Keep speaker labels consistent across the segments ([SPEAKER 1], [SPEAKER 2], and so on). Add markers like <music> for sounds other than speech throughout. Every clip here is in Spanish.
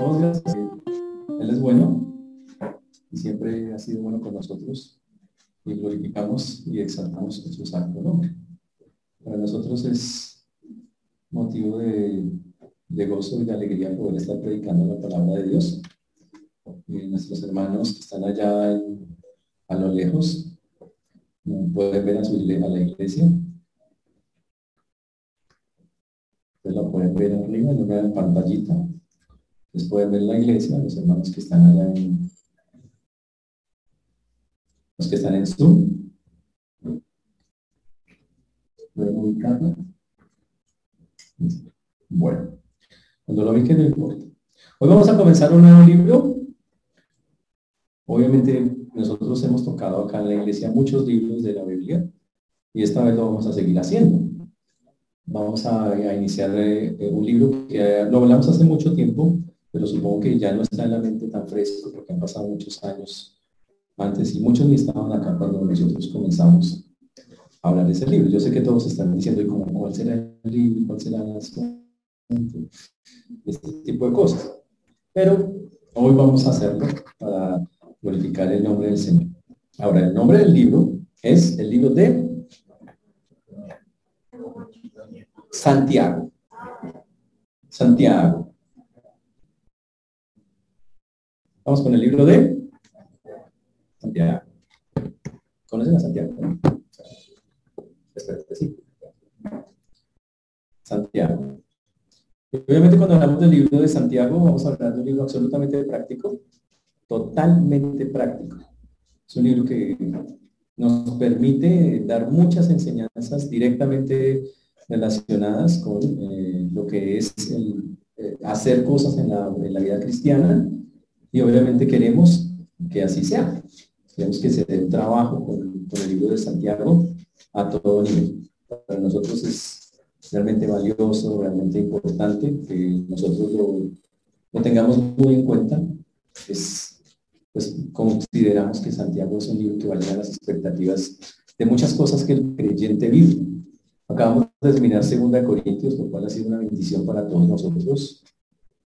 [SPEAKER 1] Él es bueno y siempre ha sido bueno con nosotros y glorificamos y exaltamos su santo nombre. Para nosotros es motivo de, gozo y de alegría poder estar predicando la palabra de Dios. Y nuestros hermanos que están allá a lo lejos pueden ver a, su, a la iglesia Ustedes pueden ver arriba en una pantallita. Ustedes pueden ver la iglesia, los hermanos que están allá en... Los que están en Zoom. ¿Pueden ubicarla? Bueno, cuando lo vi que no importa. Hoy vamos a comenzar un nuevo libro. Obviamente nosotros hemos tocado acá en la iglesia muchos libros de la Biblia y esta vez lo vamos a seguir haciendo vamos a, iniciar eh, eh, un libro que lo hablamos hace mucho tiempo, pero supongo que ya no está en la mente tan fresco porque han pasado muchos años antes y muchos ni estaban acá cuando nosotros comenzamos a hablar de ese libro. Yo sé que todos están diciendo, ¿y cómo, cuál será el libro? ¿Cuál será el Este tipo de cosas. Pero hoy vamos a hacerlo para glorificar el nombre del Señor. Ahora, el nombre del libro es el libro de Santiago. Santiago. Vamos con el libro de Santiago. ¿Conocen a Santiago? sí. Santiago. obviamente cuando hablamos del libro de Santiago vamos a hablar de un libro absolutamente práctico, totalmente práctico. Es un libro que nos permite dar muchas enseñanzas directamente relacionadas con eh, lo que es eh, hacer cosas en la, vida cristiana y obviamente queremos que así sea. Queremos que se dé trabajo con, el libro de Santiago a todo nivel. Para nosotros es realmente valioso, realmente importante que nosotros lo, tengamos muy en cuenta. Es, pues consideramos que Santiago es un libro que va a llenar las expectativas de muchas cosas que el creyente vive Acabamos de terminar Segunda Corintios, lo cual ha sido una bendición para todos nosotros.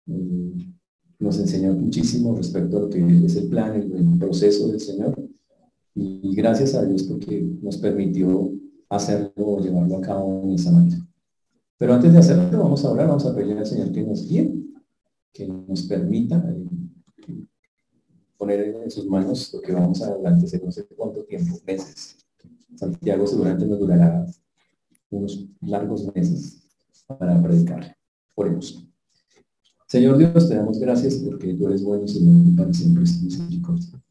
[SPEAKER 1] Mm, nos enseñó muchísimo respecto a lo que es el plan, el, proceso del Señor. Y gracias a Dios porque nos permitió hacerlo o llevarlo a cabo en esa manera. Pero antes de hacerlo, vamos a orar, vamos a pedirle al Señor que nos guíe, que nos permita eh, poner en sus manos lo que vamos a adelante, no sé cuánto tiempo, meses. Santiago seguramente nos durará unos largos meses para predicar. Oremos. Señor Dios, te damos gracias porque tú eres bueno, Señor, para siempre es misericordia.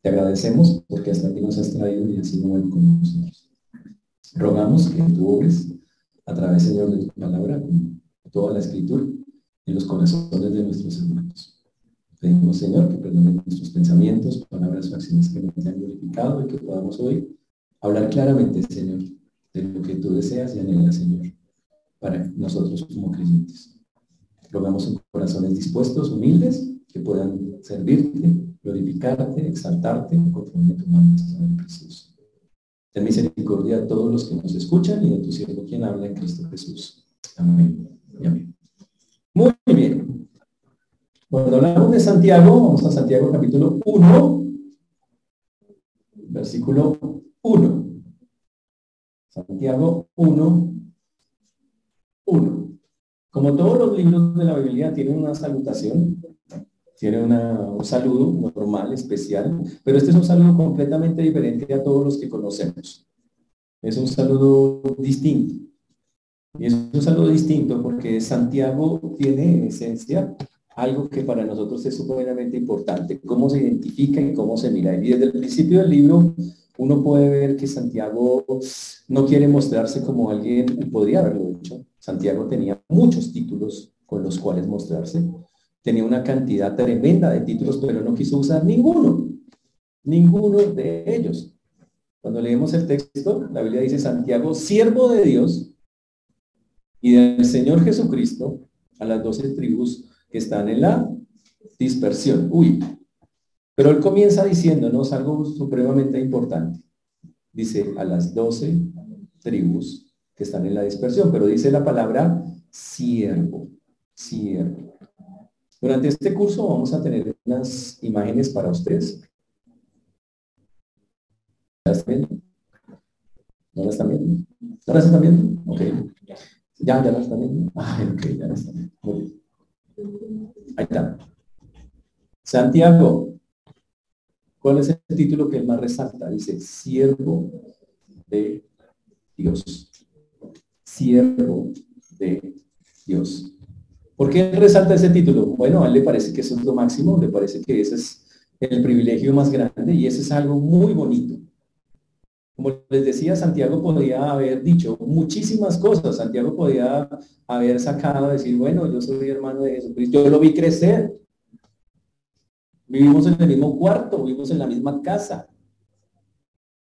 [SPEAKER 1] Te agradecemos porque hasta aquí nos has traído y has sido bueno con nosotros. Rogamos que tú obres a través, Señor, de tu palabra, toda la escritura, en los corazones de nuestros hermanos. Pedimos, Señor, que perdonen nuestros pensamientos, palabras o acciones que nos hayan glorificado y que podamos hoy hablar claramente, Señor, de lo que tú deseas y anhelas, Señor, para nosotros como creyentes. Rogamos en corazones dispuestos, humildes, que puedan servirte, glorificarte, exaltarte, conforme tu Señor Jesús. Ten misericordia a todos los que nos escuchan y a tu siervo quien habla en Cristo Jesús. Amén amén. Muy bien. Cuando hablamos de Santiago, vamos a Santiago capítulo 1, versículo 1. Santiago 1, 1. Como todos los libros de la Biblia tienen una salutación, tiene un saludo normal, especial, pero este es un saludo completamente diferente a todos los que conocemos. Es un saludo distinto. Y es un saludo distinto porque Santiago tiene en esencia algo que para nosotros es sumamente importante, cómo se identifica y cómo se mira. Y desde el principio del libro uno puede ver que Santiago no quiere mostrarse como alguien, podría haberlo hecho. Santiago tenía muchos títulos con los cuales mostrarse. Tenía una cantidad tremenda de títulos, pero no quiso usar ninguno. Ninguno de ellos. Cuando leemos el texto, la Biblia dice Santiago, siervo de Dios y del Señor Jesucristo, a las doce tribus que están en la dispersión. Uy, pero él comienza diciéndonos algo supremamente importante. Dice a las doce tribus están en la dispersión, pero dice la palabra siervo, siervo. Durante este curso vamos a tener unas imágenes para ustedes. ¿La están viendo? ¿No la están viendo? ¿No la están viendo? Ok. ¿Ya, ya la están viendo? Ay, ok, ya están viendo. Muy. Ahí está. Santiago, ¿cuál es el título que más resalta? Dice, siervo de Dios. Siervo de Dios. ¿Por qué resalta ese título? Bueno, a él le parece que eso es lo máximo, le parece que ese es el privilegio más grande y ese es algo muy bonito. Como les decía, Santiago podía haber dicho muchísimas cosas. Santiago podía haber sacado, decir, bueno, yo soy hermano de Jesucristo, yo lo vi crecer. Vivimos en el mismo cuarto, vivimos en la misma casa.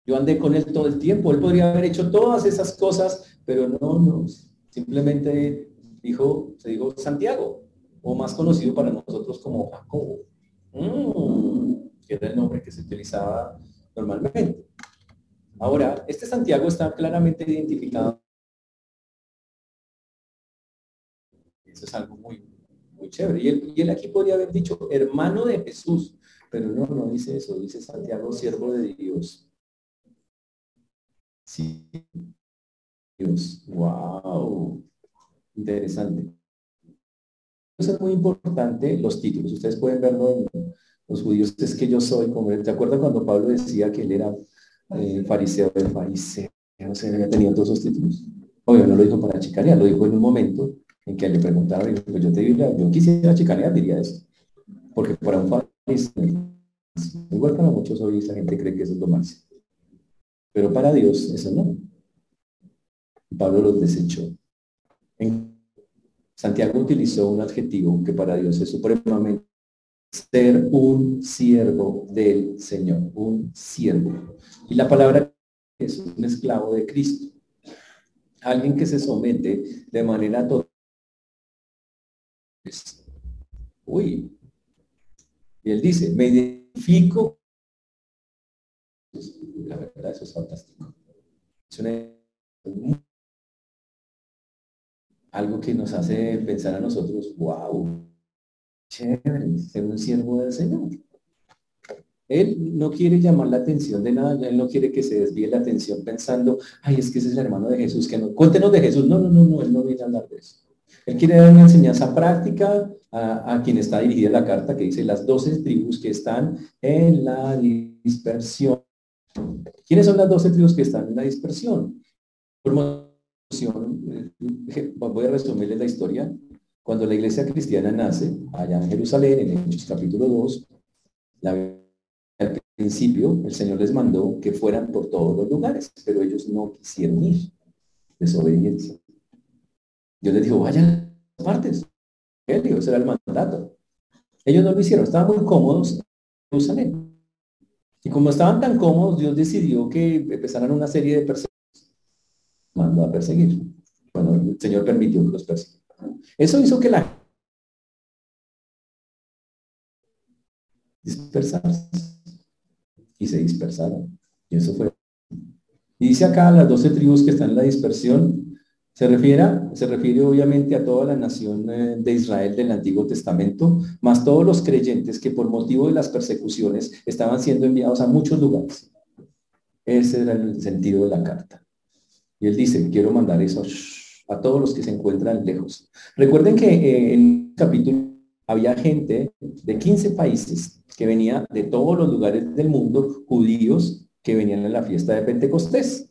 [SPEAKER 1] Yo andé con él todo el tiempo. Él podría haber hecho todas esas cosas, pero no, no. Simplemente dijo, se dijo Santiago, o más conocido para nosotros como Jacobo, mm, que era el nombre que se utilizaba normalmente. Ahora, este Santiago está claramente identificado. Eso es algo muy, muy chévere. Y él, y él aquí podría haber dicho hermano de Jesús, pero no, no dice eso, dice Santiago, siervo de Dios. Sí. Dios. Wow. Interesante. Es muy importante, los títulos. Ustedes pueden verlo en los judíos. Es que yo soy como ¿Te acuerdas cuando Pablo decía que él era eh, fariseo del fariseo? No sé, había tenido todos esos títulos. Obvio, no lo dijo para chicanear, lo dijo en un momento en que le preguntaba, pues yo te diría, yo quisiera chicanear, diría eso. Porque para un fariseo, igual para muchos hoy esa gente cree que eso es lo máximo. Pero para Dios eso no. Pablo los desechó. Santiago utilizó un adjetivo que para Dios es supremamente ser un siervo del Señor, un siervo. Y la palabra es un esclavo de Cristo. Alguien que se somete de manera total. Uy. Y él dice, me identifico. La verdad, eso es fantástico. Algo que nos hace pensar a nosotros, wow, chévere, ser un siervo del Señor. Él no quiere llamar la atención de nada, él no quiere que se desvíe la atención pensando, ay, es que ese es el hermano de Jesús, que no, cuéntenos de Jesús. No, no, no, no, él no viene a hablar de eso. Él quiere dar una enseñanza práctica a, a quien está dirigida la carta que dice las doce tribus que están en la dispersión. ¿Quiénes son las doce tribus que están en la dispersión? Eh, voy a resumirles la historia. Cuando la iglesia cristiana nace, allá en Jerusalén, en Hechos capítulo 2, al principio el Señor les mandó que fueran por todos los lugares, pero ellos no quisieron ir. Desobediencia. Dios les dijo, vayan a partes. Ese era el mandato. Ellos no lo hicieron, estaban muy cómodos en Jerusalén. Y como estaban tan cómodos, Dios decidió que empezaran una serie de personas mandó a perseguir. Bueno, el Señor permitió que los persiguieran. Eso hizo que la dispersarse y se dispersaron. Y eso fue. Y dice acá las doce tribus que están en la dispersión, se refiere, se refiere obviamente a toda la nación eh, de Israel del Antiguo Testamento, más todos los creyentes que por motivo de las persecuciones estaban siendo enviados a muchos lugares. Ese era el sentido de la carta. Y él dice, quiero mandar eso a todos los que se encuentran lejos. Recuerden que eh, en el capítulo había gente de 15 países que venía de todos los lugares del mundo, judíos, que venían a la fiesta de Pentecostés.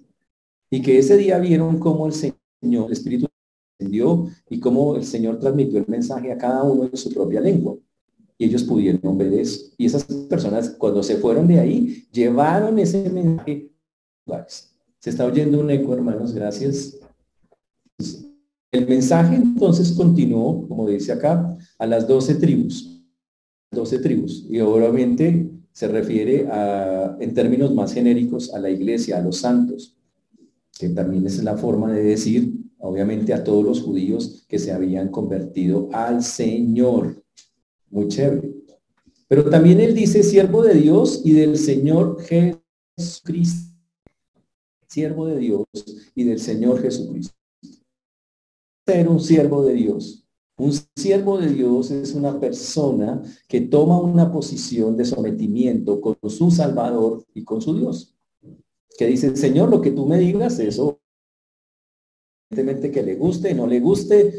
[SPEAKER 1] Y que ese día vieron cómo el Señor, el Espíritu descendió y cómo el Señor transmitió el mensaje a cada uno en su propia lengua. Y ellos pudieron ver eso. Y esas personas, cuando se fueron de ahí, llevaron ese mensaje. Se está oyendo un eco, hermanos, gracias. El mensaje entonces continuó, como dice acá, a las doce tribus. Doce tribus. Y obviamente se refiere a, en términos más genéricos a la iglesia, a los santos, que también es la forma de decir, obviamente, a todos los judíos que se habían convertido al Señor. Muy chévere. Pero también él dice, siervo de Dios y del Señor Jesucristo siervo de Dios y del Señor Jesucristo. Ser un siervo de Dios. Un siervo de Dios es una persona que toma una posición de sometimiento con su Salvador y con su Dios. Que dice, Señor, lo que tú me digas, eso, evidentemente que le guste, no le guste,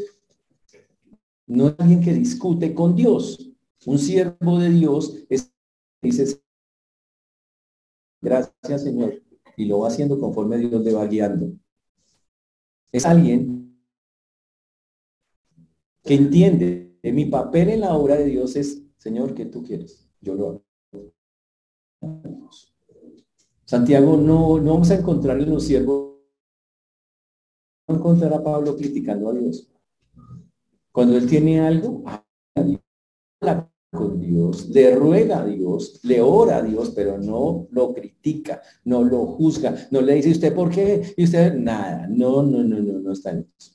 [SPEAKER 1] no es alguien que discute con Dios. Un siervo de Dios es, dice, gracias Señor, y lo va haciendo conforme Dios le va guiando. Es alguien que entiende que mi papel en la obra de Dios es, Señor, ¿qué tú quieres? Yo lo hago. Santiago, no, no vamos a encontrar en los siervos, no encontrar a Pablo criticando a Dios. Cuando él tiene algo, habla con Dios, le ruega a Dios, le ora a Dios, pero no lo critica, no lo juzga, no le dice usted por qué y usted nada, no, no, no, no, no está en eso.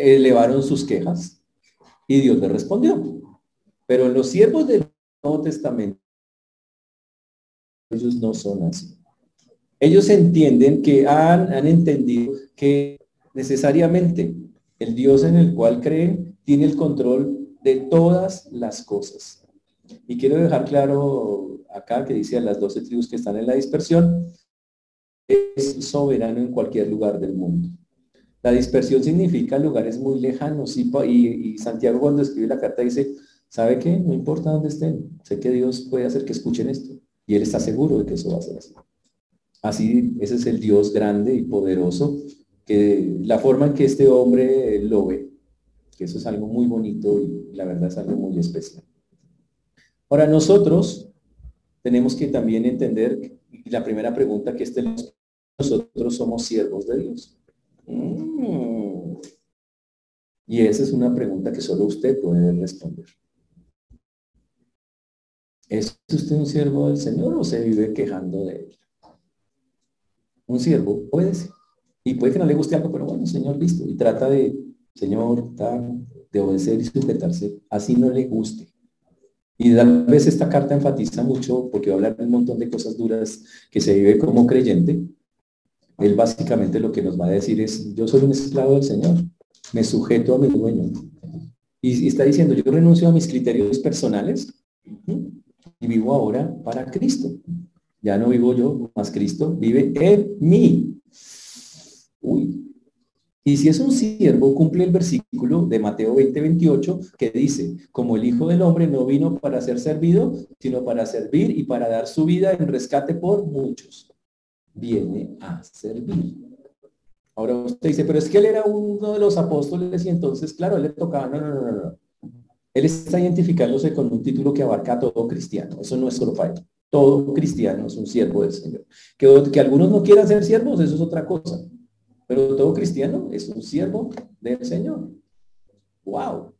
[SPEAKER 1] Elevaron sus quejas y Dios le respondió. Pero los siervos del Nuevo Testamento, ellos no son así. Ellos entienden que han, han entendido que necesariamente el Dios en el cual creen tiene el control de todas las cosas. Y quiero dejar claro acá que dice a las doce tribus que están en la dispersión, es soberano en cualquier lugar del mundo. La dispersión significa lugares muy lejanos y, y, Santiago cuando escribe la carta dice, ¿sabe qué? No importa dónde estén, sé que Dios puede hacer que escuchen esto y Él está seguro de que eso va a ser así. Así, ese es el Dios grande y poderoso la forma en que este hombre lo ve, que eso es algo muy bonito y la verdad es algo muy especial. Ahora nosotros tenemos que también entender, la primera pregunta que este nosotros somos siervos de Dios. Mm. Y esa es una pregunta que solo usted puede responder. ¿Es usted un siervo del Señor o se vive quejando de él? Un siervo puede ser. Y puede que no le guste algo, pero bueno, Señor, listo. Y trata de, Señor, de obedecer y sujetarse. Así no le guste. Y tal vez esta carta enfatiza mucho, porque va a hablar de un montón de cosas duras que se vive como creyente. Él básicamente lo que nos va a decir es, yo soy un esclavo del Señor, me sujeto a mi dueño. Y, está diciendo, yo renuncio a mis criterios personales y vivo ahora para Cristo. Ya no vivo yo, más Cristo vive en mí. Uy. Y si es un siervo, cumple el versículo de Mateo 20, 28, que dice, como el Hijo del Hombre no vino para ser servido, sino para servir y para dar su vida en rescate por muchos. Viene a servir. Ahora usted dice, pero es que él era uno de los apóstoles y entonces, claro, él le tocaba. No, no, no, no. Él está identificándose con un título que abarca a todo cristiano. Eso no es solo él. Todo cristiano es un siervo del Señor. Que, que algunos no quieran ser siervos, eso es otra cosa. Pero todo cristiano es un siervo del Señor. ¡Wow!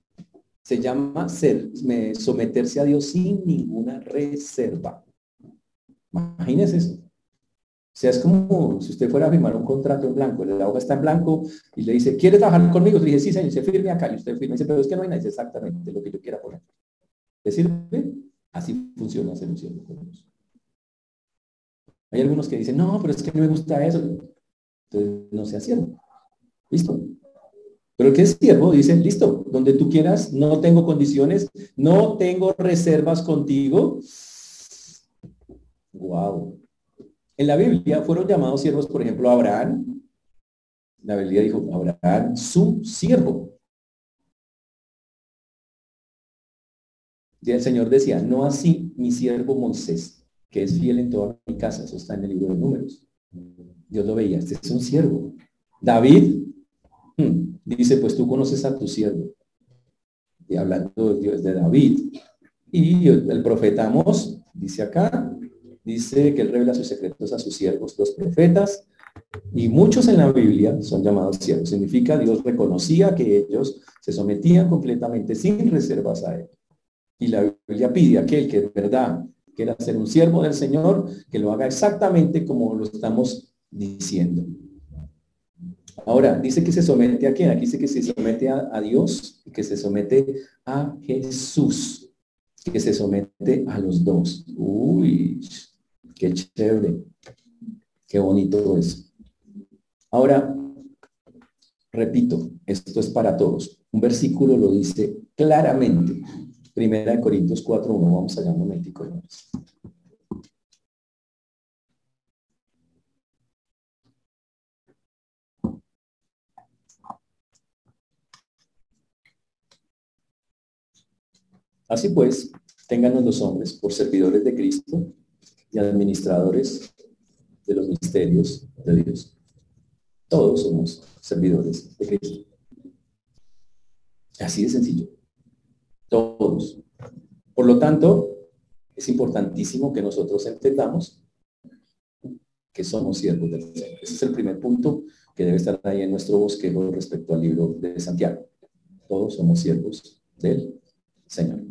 [SPEAKER 1] Se llama ser, someterse a Dios sin ninguna reserva. Imagínese eso. Sea, es como si usted fuera a firmar un contrato en blanco, la hoja está en blanco y le dice, ¿quiere trabajar conmigo? Le dice, sí, señor, se firme acá. Y usted firma y dice, pero es que no hay nada, exactamente lo que yo quiera poner. ¿Le sirve? Así funciona ser un siervo Hay algunos que dicen, no, pero es que no me gusta eso. Entonces, no sea siervo. Listo. Pero el que es siervo dice, listo, donde tú quieras, no tengo condiciones, no tengo reservas contigo. Wow. En la Biblia fueron llamados siervos, por ejemplo, Abraham. La Biblia dijo, Abraham, su siervo. Y el Señor decía, no así mi siervo Moisés, que es fiel en toda mi casa. Eso está en el libro de números. Dios lo veía, este es un siervo. David hmm, dice, pues tú conoces a tu siervo. Y hablando de Dios de David. Y el profeta Amos dice acá, dice que él revela sus secretos a sus siervos, los profetas, y muchos en la Biblia son llamados siervos. Significa Dios reconocía que ellos se sometían completamente sin reservas a él. Y la Biblia pide a aquel que de verdad quiera ser un siervo del Señor, que lo haga exactamente como lo estamos diciendo. Ahora, dice que se somete a quién? Aquí dice que se somete a, Dios y que se somete a Jesús, que se somete a los dos. Uy, qué chévere, qué bonito es. Ahora, Repito, esto es para todos. Un versículo lo dice claramente. Primera de Corintios 4, 1. Vamos allá un momentico. Así pues, tengan los hombres por servidores de Cristo y administradores de los misterios de Dios. Todos somos servidores de Cristo. Así de sencillo. Todos. Por lo tanto, es importantísimo que nosotros entendamos que somos siervos del Señor. Ese es el primer punto que debe estar ahí en nuestro bosquejo respecto al libro de Santiago. Todos somos siervos del Señor.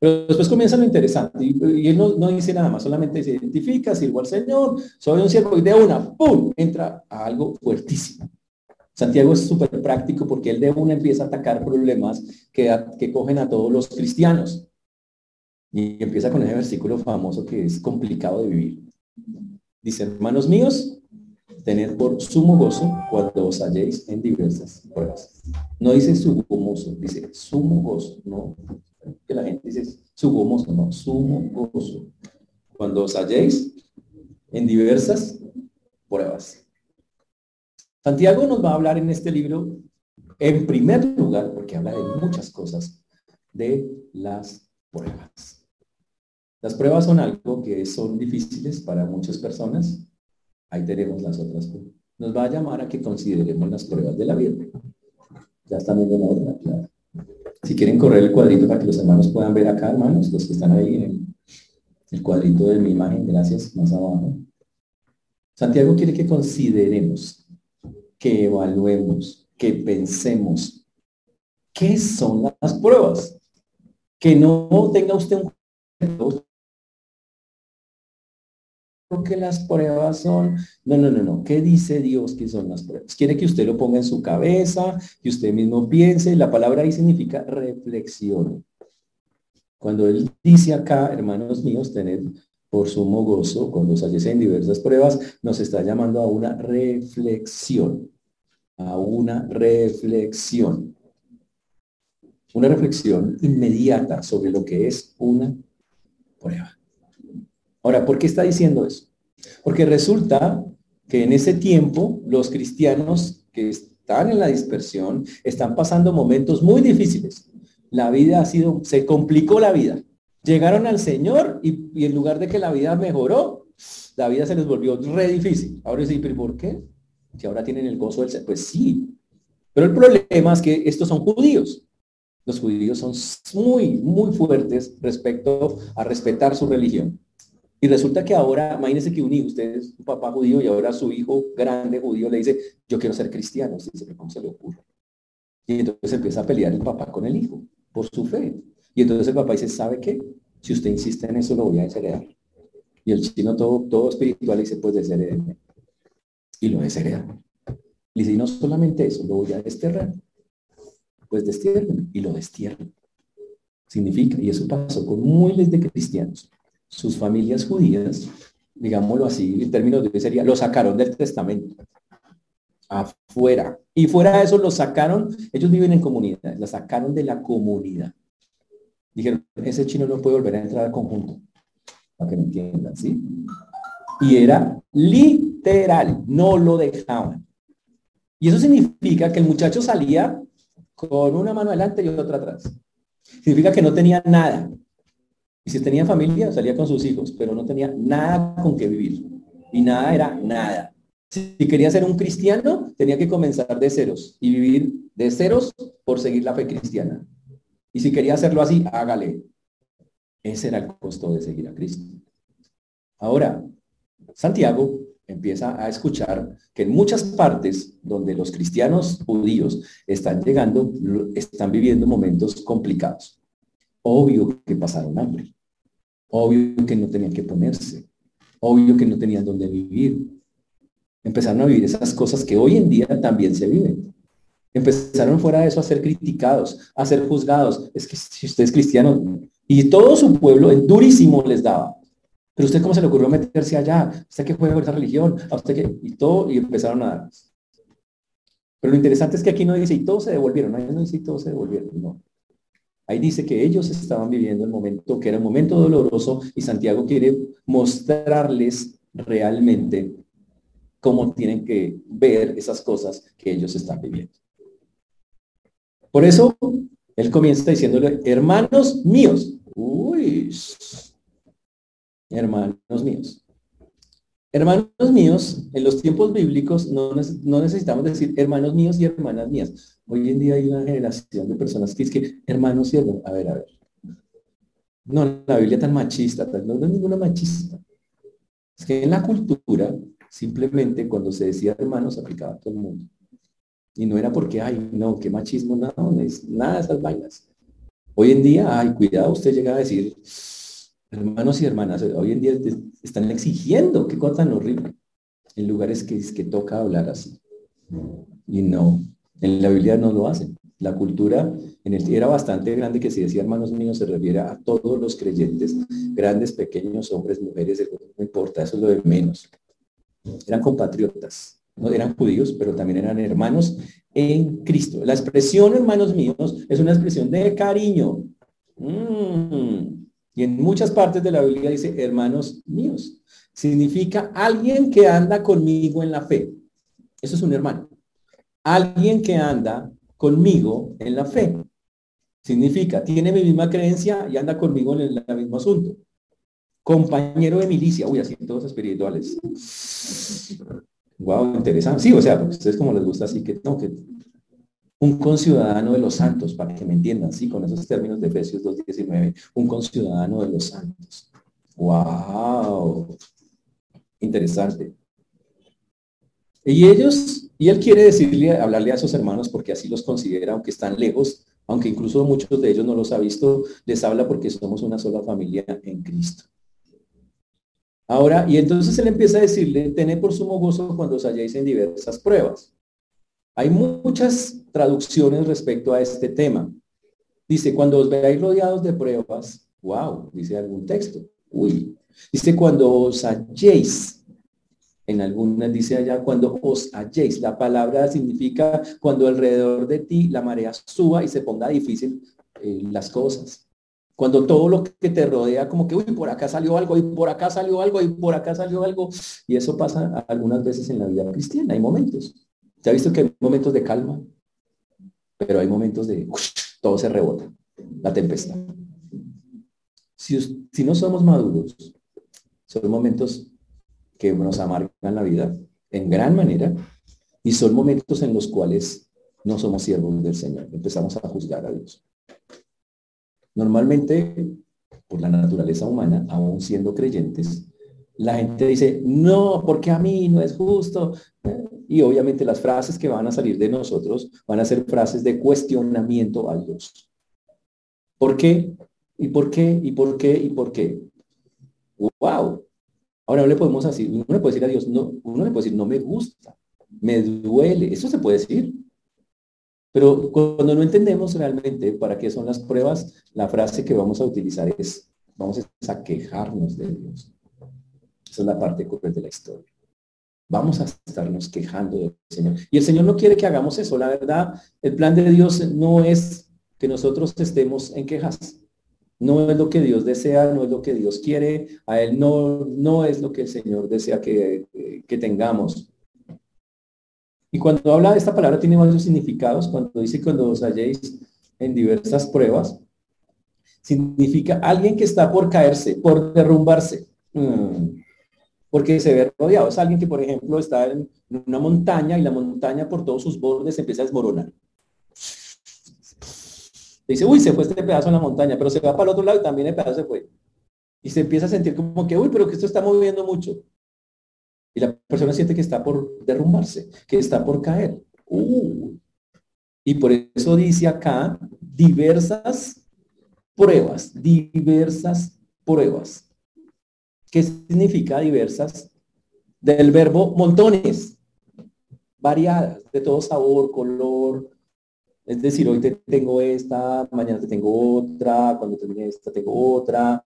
[SPEAKER 1] Pero después comienza lo interesante y, él no, dice nada más, solamente se identifica, sirvo al Señor, soy un siervo y de una, ¡pum!, entra a algo fuertísimo. Santiago es súper práctico porque él de una empieza a atacar problemas que, que cogen a todos los cristianos. Y empieza con ese versículo famoso que es complicado de vivir. Dice, hermanos míos, tened por sumo gozo cuando os halléis en diversas pruebas. No dice sumo gozo, dice sumo gozo, no que la gente dice sumo gozo, no, sumo. Cuando os halléis en diversas pruebas. Santiago nos va a hablar en este libro, en primer lugar, porque habla de muchas cosas, de las pruebas. Las pruebas son algo que son difíciles para muchas personas. Ahí tenemos las otras. Nos va a llamar a que consideremos las pruebas de la vida. Ya están viendo la otra. Si quieren correr el cuadrito para que los hermanos puedan ver acá, hermanos, los que están ahí en el cuadrito de mi imagen, gracias, más abajo. Santiago quiere que consideremos, que evaluemos, que pensemos qué son las pruebas. Que no tenga usted un que las pruebas son, no, no, no, no, ¿qué dice Dios que son las pruebas? Quiere que usted lo ponga en su cabeza, que usted mismo piense, la palabra ahí significa reflexión. Cuando él dice acá, hermanos míos, tener por sumo gozo, cuando en diversas pruebas, nos está llamando a una reflexión, a una reflexión. Una reflexión inmediata sobre lo que es una prueba. Ahora, ¿por qué está diciendo eso? Porque resulta que en ese tiempo los cristianos que están en la dispersión están pasando momentos muy difíciles. La vida ha sido, se complicó la vida. Llegaron al Señor y, en lugar de que la vida mejoró, la vida se les volvió re difícil. Ahora sí, pero ¿por qué? Si ahora tienen el gozo del Pues sí. Pero el problema es que estos son judíos. Los judíos son muy, muy fuertes respecto a respetar su religión. Y resulta que ahora, imagínense que un hijo, usted es un papá judío y ahora su hijo grande judío le dice, yo quiero ser cristiano. Usted ¿cómo se le ocurre? Y entonces empieza a pelear el papá con el hijo por su fe. Y entonces el papá dice, ¿sabe qué? Si usted insiste en eso, lo voy a desheredar. Y el chino todo, todo espiritual dice, pues desheredenme. Y lo deshereda. Y dice, no solamente eso, lo voy a desterrar. Pues destierren. Y lo destierran. Significa, y eso pasó con miles de cristianos sus familias judías, digámoslo así, en términos de sería, lo sacaron del testamento. Afuera. Y fuera de eso lo sacaron, ellos viven en comunidad, la sacaron de la comunidad. Dijeron, ese chino no puede volver a entrar al conjunto. Para que me entiendan, ¿sí? Y era literal, no lo dejaban. Y eso significa que el muchacho salía con una mano adelante y otra atrás. Significa que no tenía nada. Y si tenía familia, salía con sus hijos, pero no tenía nada con que vivir. Y nada era nada. Si quería ser un cristiano, tenía que comenzar de ceros y vivir de ceros por seguir la fe cristiana. Y si quería hacerlo así, hágale. Ese era el costo de seguir a Cristo. Ahora, Santiago empieza a escuchar que en muchas partes donde los cristianos judíos están llegando, están viviendo momentos complicados. Obvio que pasaron hambre. Obvio que no tenían que ponerse. Obvio que no tenían dónde vivir. Empezaron a vivir esas cosas que hoy en día también se viven. Empezaron fuera de eso a ser criticados, a ser juzgados. Es que si usted es cristiano, y todo su pueblo en durísimo les daba. Pero usted cómo se le ocurrió meterse allá? ¿Usted qué juega esa religión? ¿A usted qué? Y todo, y empezaron a dar. Pero lo interesante es que aquí no dice, y todos se devolvieron, no dice, y todos se devolvieron, no. Ahí dice que ellos estaban viviendo el momento, que era un momento doloroso, y Santiago quiere mostrarles realmente cómo tienen que ver esas cosas que ellos están viviendo. Por eso, él comienza diciéndole, hermanos míos, uy, hermanos míos. Hermanos míos, en los tiempos bíblicos no, necesitamos decir hermanos míos y hermanas mías. Hoy en día hay una generación de personas que es que hermanos y hermanos, a ver, a ver. No, la Biblia tan machista, no es ninguna machista. Es que en la cultura, simplemente cuando se decía hermanos, aplicaba a todo el mundo. Y no era porque, ay, no, qué machismo, no, no es nada de esas vainas. Hoy en día, ay, cuidado, usted llega a decir, hermanos y hermanas, hoy en día están exigiendo, qué cosa tan horrible, en lugares que, que toca hablar así. Y no, en la Biblia no lo hacen. La cultura en el, era bastante grande que si decía hermanos míos se refiere a todos los creyentes, grandes, pequeños, hombres, mujeres, no importa, eso es lo de menos. Eran compatriotas, no eran judíos, pero también eran hermanos en Cristo. La expresión hermanos míos es una expresión de cariño. Mm. Y en muchas partes de la Biblia dice hermanos míos. Significa alguien que anda conmigo en la fe. Eso es un hermano. Alguien que anda conmigo en la fe. Significa, tiene mi misma creencia y anda conmigo en el, mismo asunto. Compañero de milicia. Uy, así todos espirituales. Wow, interesante. Sí, o sea, ustedes como les gusta así que, no, que un conciudadano de los santos, para que me entiendan, sí, con esos términos de Efesios 2.19, un conciudadano de los santos. ¡Wow! Interesante. Y ellos, y él quiere decirle, hablarle a sus hermanos porque así los considera, aunque están lejos, aunque incluso muchos de ellos no los ha visto, les habla porque somos una sola familia en Cristo. Ahora, y entonces él empieza a decirle, tened por sumo gozo cuando os halléis en diversas pruebas. Hay muchas traducciones respecto a este tema. Dice, cuando os veáis rodeados de pruebas, wow, dice algún texto. Uy, dice cuando os halléis. En algunas dice allá cuando os halléis. La palabra significa cuando alrededor de ti la marea suba y se ponga difícil eh, las cosas. Cuando todo lo que te rodea, como que, uy, por acá salió algo, y por acá salió algo, y por acá salió algo. Y eso pasa algunas veces en la vida cristiana, hay momentos. ¿Se ha visto que hay momentos de calma? Pero hay momentos de, todo se rebota, la tempestad. Si, no somos maduros, son momentos que nos amargan la vida en gran manera y son momentos en los cuales no somos siervos del Señor. Empezamos a juzgar a Dios. Normalmente, por la naturaleza humana, aún siendo creyentes, la gente dice, no, porque a mí no es justo. Y obviamente las frases que van a salir de nosotros van a ser frases de cuestionamiento a Dios. ¿Por qué? ¿Y por qué? ¿Y por qué? ¿Y por qué? ¡Wow! Ahora no le podemos decir, uno le puede decir a Dios, no, uno le puede decir, no me gusta, me duele. Eso se puede decir. Pero cuando no entendemos realmente para qué son las pruebas, la frase que vamos a utilizar es, vamos a quejarnos de Dios. Esa es la parte cruel de la historia. Vamos a estarnos quejando del Señor. Y el Señor no quiere que hagamos eso. La verdad, el plan de Dios no es que nosotros estemos en quejas. No es lo que Dios desea, no es lo que Dios quiere. A Él no, no es lo que el Señor desea que, que tengamos. Y cuando habla de esta palabra tiene varios significados. Cuando dice cuando os halléis en diversas pruebas, significa alguien que está por caerse, por derrumbarse. Mm. Porque se ve rodeado. Es alguien que, por ejemplo, está en una montaña y la montaña por todos sus bordes empieza a desmoronar. Dice, uy, se fue este pedazo en la montaña, pero se va para el otro lado y también el pedazo se fue. Y se empieza a sentir como que, uy, pero que esto está moviendo mucho. Y la persona siente que está por derrumbarse, que está por caer. Uh. Y por eso dice acá diversas pruebas, diversas pruebas. ¿Qué significa diversas? Del verbo montones, variadas, de todo sabor, color, Es decir, hoy te tengo esta, mañana te tengo otra, cuando termine esta tengo otra,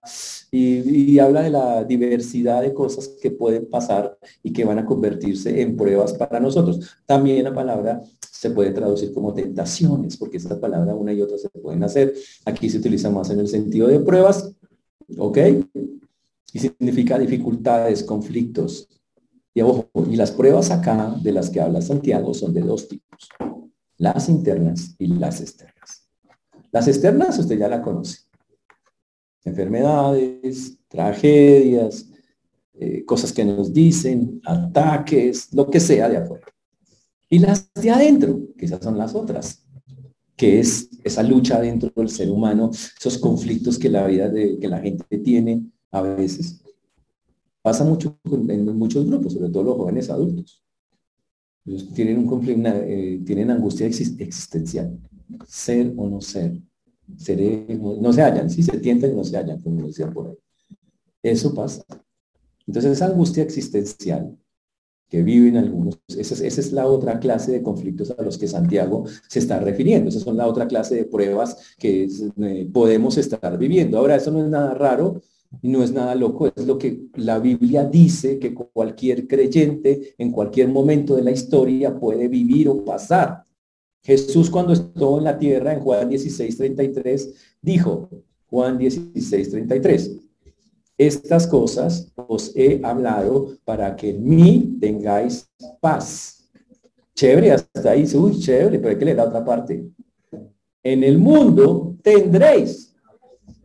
[SPEAKER 1] y, habla de la diversidad de cosas que pueden pasar y que van a convertirse en pruebas para nosotros. También la palabra se puede traducir como tentaciones, porque esta palabra una y otra se pueden hacer. Aquí se utiliza más en el sentido de pruebas, ¿ok? Y significa dificultades, conflictos. Y las pruebas acá de las que habla Santiago son de dos tipos las internas y las externas. Las externas usted ya la conoce. Enfermedades, tragedias, eh, cosas que nos dicen, ataques, lo que sea de afuera. Y las de adentro, que esas son las otras, que es esa lucha dentro del ser humano, esos conflictos que la vida de que la gente tiene a veces. Pasa mucho en muchos grupos, sobre todo los jóvenes adultos tienen un conflicto, eh, tienen angustia existencial. Ser o no ser. Seré, no, se hallan, si se tientan no se hallan, como decía por ahí. Eso pasa. Entonces esa angustia existencial que viven algunos, esa es, la otra clase de conflictos a los que Santiago se está refiriendo. Esa son la otra clase de pruebas que eh, podemos estar viviendo. Ahora, eso no es nada raro, no es nada loco, es lo que la Biblia dice que cualquier creyente en cualquier momento de la historia puede vivir o pasar. Jesús cuando estuvo en la tierra, en Juan 16, 33, dijo, Juan 16, 33, estas cosas os he hablado para que en mí tengáis paz. Chévere, hasta ahí, uy, chévere, pero hay que leer la otra parte. En el mundo tendréis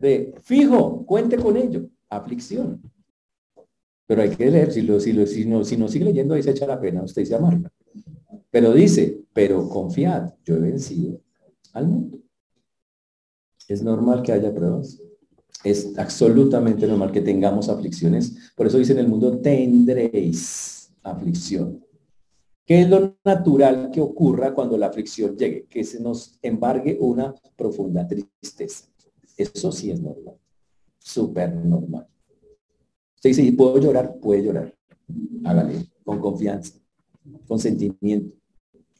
[SPEAKER 1] de fijo, cuente con ello, aflicción. Pero hay que leer, si, lo, si, lo, si, no, si no sigue leyendo ahí se echa la pena, usted se amarga. Pero dice, pero confiad, yo he vencido al mundo. Es normal que haya pruebas. Es absolutamente normal que tengamos aflicciones. Por eso dice en el mundo tendréis aflicción. ¿Qué es lo natural que ocurra cuando la aflicción llegue? Que se nos embargue una profunda tristeza. Eso sí es normal, súper normal. Usted dice, ¿puedo llorar? Puede llorar. Hágale, con confianza, con sentimiento.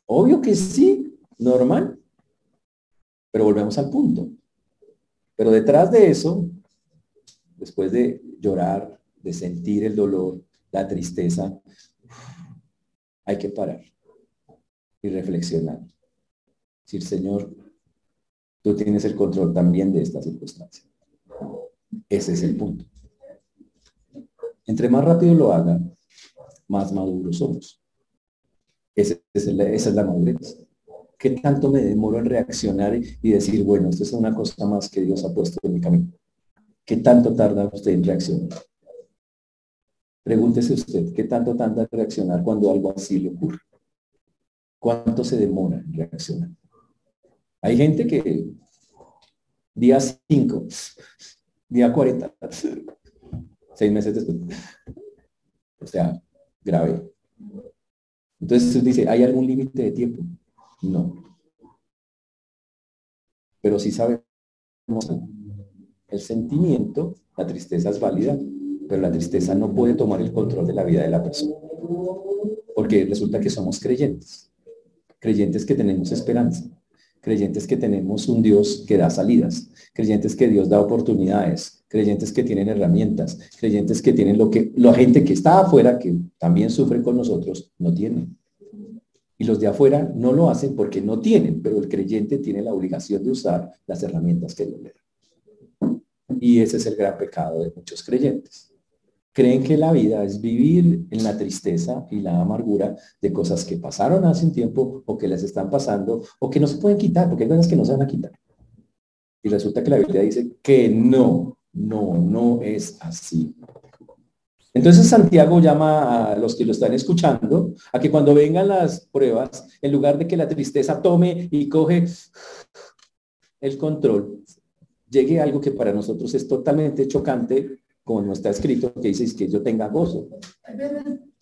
[SPEAKER 1] Obvio que sí, normal. Pero volvemos al punto. Pero detrás de eso, después de llorar, de sentir el dolor, la tristeza, hay que parar y reflexionar. Decir, Señor, tú tienes el control también de esta circunstancia. Ese es el punto. Entre más rápido lo haga, más maduros somos. esa es la madurez. ¿Qué tanto me demoro en reaccionar y decir, bueno, esto es una cosa más que Dios ha puesto en mi camino? ¿Qué tanto tarda usted en reaccionar? Pregúntese usted, ¿qué tanto tarda en reaccionar cuando algo así le ocurre? ¿Cuánto se demora en reaccionar? Hay gente que día 5, día 40, seis meses después. O sea, grave. Entonces dice, ¿hay algún límite de tiempo? No. Pero sí sabemos el sentimiento, la tristeza es válida, pero la tristeza no puede tomar el control de la vida de la persona. Porque resulta que somos creyentes, creyentes que tenemos esperanza, creyentes que tenemos un Dios que da salidas, creyentes que Dios da oportunidades, creyentes que tienen herramientas, creyentes que tienen lo que la gente que está afuera, que también sufre con nosotros, no tienen. Y los de afuera no lo hacen porque no tienen, pero el creyente tiene la obligación de usar las herramientas que Dios le da. Y ese es el gran pecado de muchos creyentes creen que la vida es vivir en la tristeza y la amargura de cosas que pasaron hace un tiempo o que les están pasando o que no se pueden quitar, porque hay cosas que no se van a quitar. Y resulta que la Biblia dice que no, no, no es así. Entonces Santiago llama a los que lo están escuchando a que cuando vengan las pruebas, en lugar de que la tristeza tome y coge el control, llegue algo que para nosotros es totalmente chocante como no está escrito, que dice que yo tenga gozo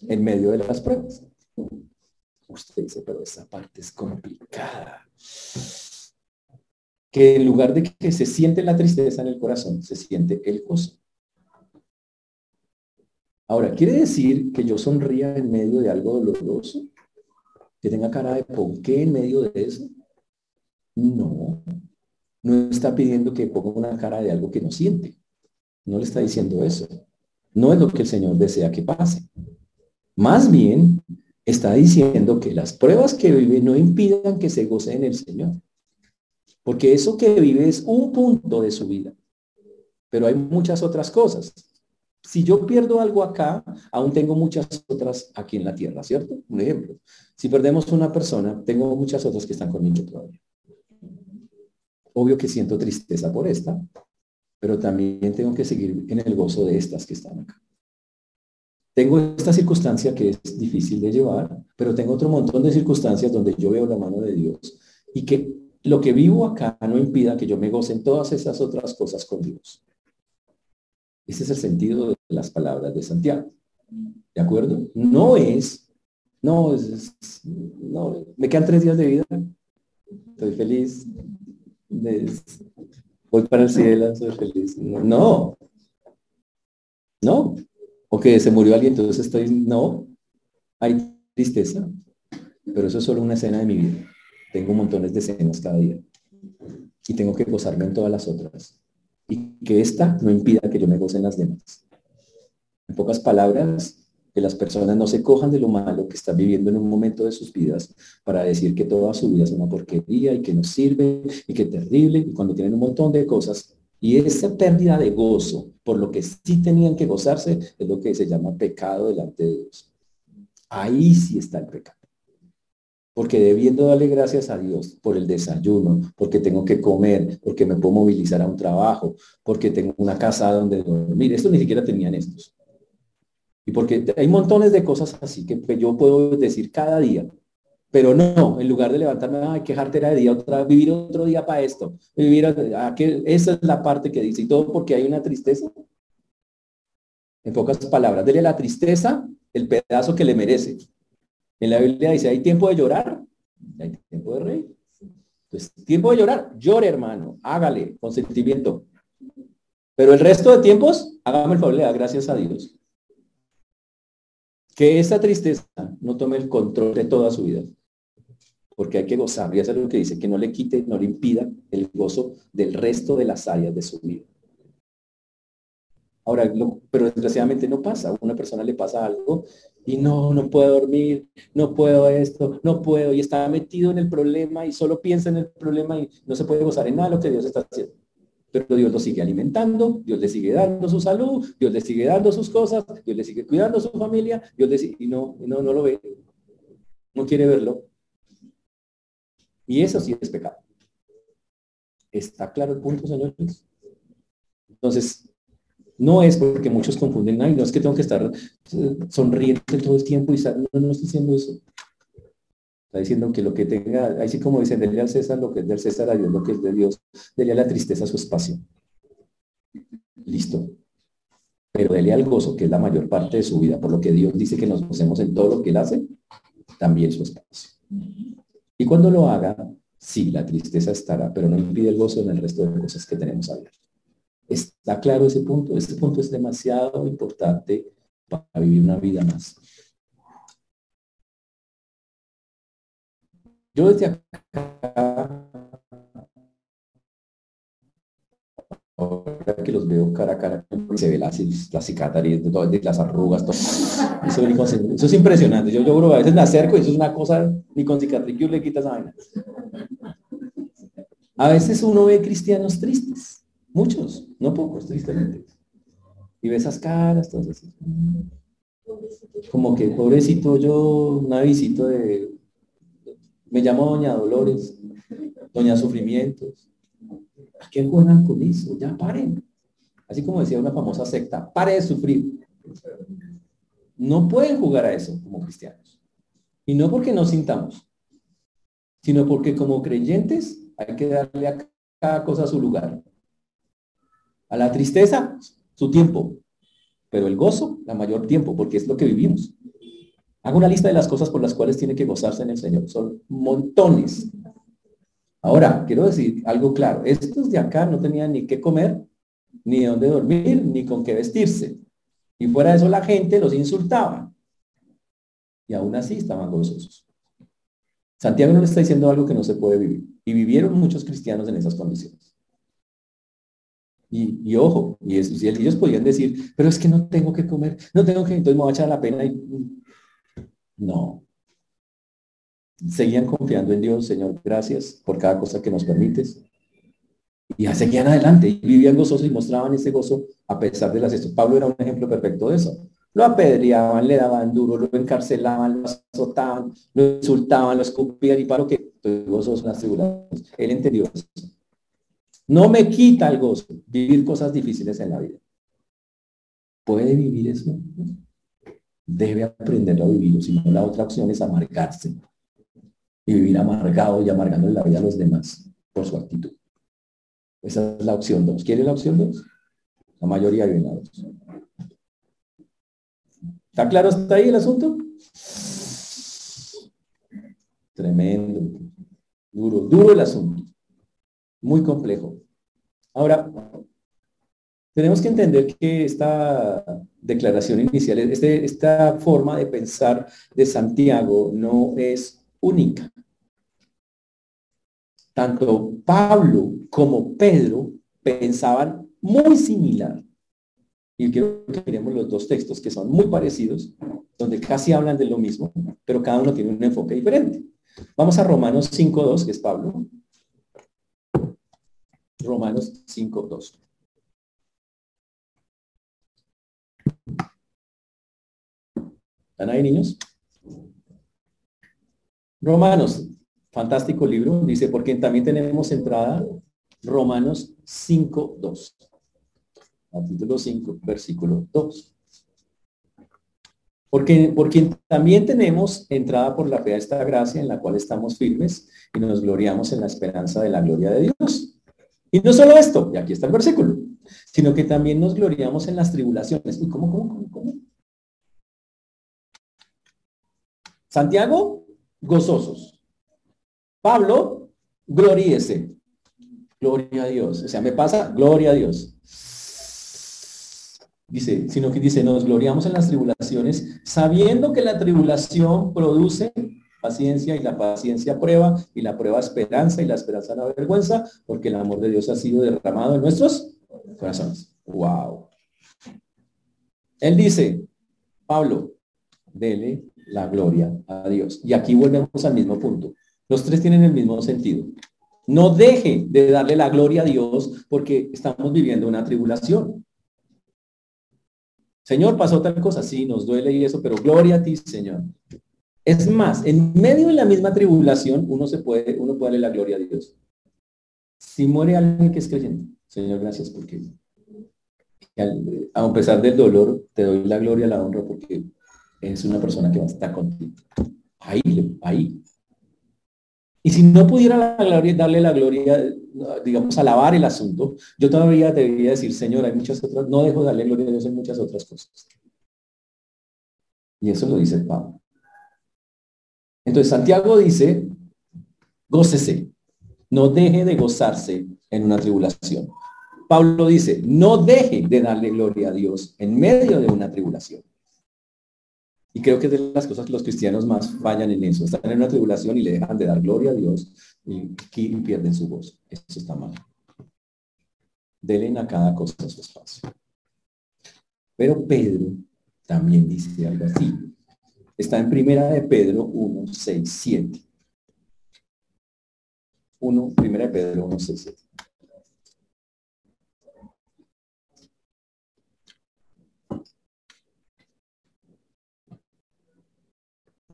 [SPEAKER 1] en medio de las pruebas. Usted dice, pero esa parte es complicada. Que en lugar de que se siente la tristeza en el corazón, se siente el gozo. Ahora, ¿quiere decir que yo sonría en medio de algo doloroso? ¿Que tenga cara de qué en medio de eso? No, no está pidiendo que ponga una cara de algo que no siente. No le está diciendo eso. No es lo que el Señor desea que pase. Más bien, está diciendo que las pruebas que vive no impidan que se goce en el Señor. Porque eso que vive es un punto de su vida. Pero hay muchas otras cosas. Si yo pierdo algo acá, aún tengo muchas otras aquí en la tierra, ¿cierto? Un ejemplo. Si perdemos una persona, tengo muchas otras que están conmigo todavía. Obvio que siento tristeza por esta, pero también tengo que seguir en el gozo de estas que están acá. Tengo esta circunstancia que es difícil de llevar, pero tengo otro montón de circunstancias donde yo veo la mano de Dios y que lo que vivo acá no impida que yo me goce en todas esas otras cosas con Dios. Ese es el sentido de las palabras de Santiago. ¿De acuerdo? No es, no, es, no, me quedan tres días de vida, estoy feliz, voy para el cielo, soy feliz. No, no, o que se murió alguien, entonces estoy, no, hay tristeza, pero eso es solo una escena de mi vida. Tengo montones de escenas cada día y tengo que gozarme en todas las otras y que esta no impida que yo me goce en las demás. En pocas palabras, que las personas no se cojan de lo malo que están viviendo en un momento de sus vidas para decir que toda su vida es una porquería y que no sirve y que es terrible y cuando tienen un montón de cosas y esa pérdida de gozo por lo que sí tenían que gozarse es lo que se llama pecado delante de Dios. Ahí sí está el pecado. Porque debiendo darle gracias a Dios por el desayuno, porque tengo que comer, porque me puedo movilizar a un trabajo, porque tengo una casa donde dormir. Esto ni siquiera tenían estos. Y porque hay montones de cosas así que yo puedo decir cada día, pero no, en lugar de levantarme, a quejarte de día, otra, vivir otro día para esto, vivir, a, que, esa es la parte que dice, y todo porque hay una tristeza. En pocas palabras, dele la tristeza el pedazo que le merece. En la Biblia dice, hay tiempo de llorar, hay tiempo de reír. Entonces, tiempo de llorar, llore hermano, hágale con sentimiento. Pero el resto de tiempos, hágame el favor, le da gracias a Dios. Que esa tristeza no tome el control de toda su vida porque hay que gozar. Y eso es lo que dice, que no le quite, no le impida el gozo del resto de las áreas de su vida. Ahora, pero desgraciadamente no pasa. A una persona le pasa algo y no, no puedo dormir, no puedo esto, no puedo, y está metido en el problema y solo piensa en el problema y no se puede gozar en nada lo que Dios está haciendo. Pero Dios lo sigue alimentando, Dios le sigue dando su salud, Dios le sigue dando sus cosas, Dios le sigue cuidando a su familia, Dios le sigue, y no, no, no lo ve, no quiere verlo. Y eso sí es pecado. ¿Está claro el punto, señores? Entonces, no es porque muchos confunden, ay, no es que tengo que estar eh, sonriendo todo el tiempo y no, no estoy diciendo eso. Está diciendo que lo que tenga, así como dicen, dele al César lo que es del César a Dios, lo que es de Dios, dele a la tristeza su espacio. Listo. Pero dele al gozo, que es la mayor parte de su vida, por lo que Dios dice que nos gocemos en todo lo que Él hace, también su espacio. Y cuando lo haga, sí, la tristeza estará, pero no impide el gozo en el resto de cosas que tenemos abierto. ¿Está claro ese punto? Este punto es demasiado importante para vivir una vida más. Yo desde acá que los veo cara a cara, se ve las, las cicatrices, de las arrugas, todo. Eso, es impresionante. Yo, yo a veces me acerco y eso es una cosa, ni con cicatriz le quitas vaina. A veces uno ve cristianos tristes, muchos, no pocos, tristemente. Y ve esas caras, todas así. Como que, pobrecito, yo, una visita de... Me llamo Doña Dolores, Doña Sufrimientos ¿A qué juegan con eso? Ya paren. Así como decía una famosa secta, pare de sufrir. No pueden jugar a eso como cristianos. Y no porque no sintamos, sino porque como creyentes hay que darle a cada cosa su lugar. A la tristeza, su tiempo. Pero el gozo, la mayor tiempo, porque es lo que vivimos. Hago una lista de las cosas por las cuales tiene que gozarse en el Señor. Son montones. Ahora, quiero decir algo claro. Estos de acá no tenían ni qué comer, ni dónde dormir, ni con qué vestirse. Y fuera de eso la gente los insultaba. Y aún así estaban gozosos. Santiago no le está diciendo algo que no se puede vivir. Y vivieron muchos cristianos en esas condiciones. Y, ojo, y, ellos podían decir, pero es que no tengo que comer, no tengo que, entonces me voy a echar la pena y no. Seguían confiando en Dios, Señor, gracias por cada cosa que nos permites. Y seguían adelante y vivían gozosos y mostraban ese gozo a pesar de las esto. Pablo era un ejemplo perfecto de eso. Lo apedreaban, le daban duro, lo encarcelaban, lo azotaban, lo insultaban, lo escupían y para que estoy gozoso en las tribulaciones. Él entendió eso. No me quita el gozo vivir cosas difíciles en la vida. ¿Puede vivir eso? Debe aprenderlo a vivirlo, si no la otra opción es amargarse y vivir amargado y amargando la vida a los demás por su actitud. Esa es la opción 2. ¿Quiere la opción 2? La mayoría vive la opción. ¿Está claro hasta ahí el asunto? Tremendo. Duro, duro el asunto. Muy complejo. Ahora, tenemos que entender que esta declaración inicial, este, esta forma de pensar de Santiago no es única. Tanto Pablo como Pedro pensaban muy similar. Y quiero que miremos los dos textos que son muy parecidos, donde casi hablan de lo mismo, pero cada uno tiene un enfoque diferente. Vamos a Romanos 5.2, que es Pablo. Romanos 5.2. ¿Están ahí, niños? Romanos, fantástico libro, dice, porque también tenemos entrada Romanos 5.2. Capítulo 5, versículo 2. Porque, porque también tenemos entrada por la fe a esta gracia en la cual estamos firmes y nos gloriamos en la esperanza de la gloria de Dios. Y no solo esto, y aquí está el versículo, sino que también nos gloriamos en las tribulaciones. ¿Y cómo, cómo, cómo, cómo? Santiago, gozosos. Pablo, gloríese. Gloria a Dios. O sea, me pasa, gloria a Dios. Dice, sino que dice, nos gloriamos en las tribulaciones, sabiendo que la tribulación produce paciencia y la paciencia prueba y la prueba esperanza y la esperanza la vergüenza, porque el amor de Dios ha sido derramado en nuestros corazones. Wow. Él dice, Pablo, dele la gloria a Dios. Y aquí volvemos al mismo punto. Los tres tienen el mismo sentido. No deje de darle la gloria a Dios porque estamos viviendo una tribulación. Señor, pasó tal cosa, sí, nos duele y eso, pero gloria a ti, Señor. Es más, en medio de la misma tribulación, uno se puede, uno puede darle la gloria a Dios. Si muere alguien que es creyente, Señor, gracias porque a pesar del dolor, te doy la gloria, la honra porque es una persona que va a estar contigo. Ahí, ahí. Y si no pudiera la gloria, darle la gloria, digamos, alabar el asunto, yo todavía debería decir, Señor, hay muchas otras, no dejo de darle gloria a Dios en muchas otras cosas. Y eso lo dice Pablo. Entonces Santiago dice, gócese, no deje de gozarse en una tribulación. Pablo dice, no deje de darle gloria a Dios en medio de una tribulación. Y creo que es de las cosas que los cristianos más fallan en eso. Están en una tribulación y le dejan de dar gloria a Dios y, pierden su voz. Eso está mal. Delen a cada cosa su espacio. Pero Pedro también dice algo así. Está en primera de Pedro 1, 6, 7. 1, primera de Pedro 1, 6, 7.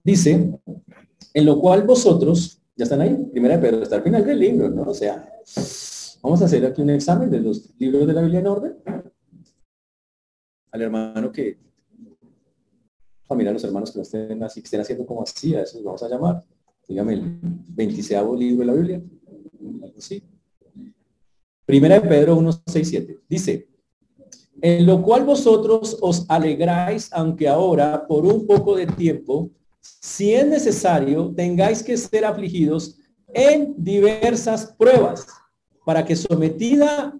[SPEAKER 1] Dice, en lo cual vosotros, ya están ahí, primera pero está al final del libro, ¿no? O sea, vamos a hacer aquí un examen de los libros de la Biblia en orden. Al hermano que, familia, los hermanos que no estén así, que estén haciendo como así, a eso vamos a llamar, dígame, el 26 libro de la Biblia, algo. Primera de Pedro 1, 6, 7. Dice, en lo cual vosotros os alegráis, aunque ahora, por un poco de tiempo, si es necesario, tengáis que ser afligidos en diversas pruebas, para que sometida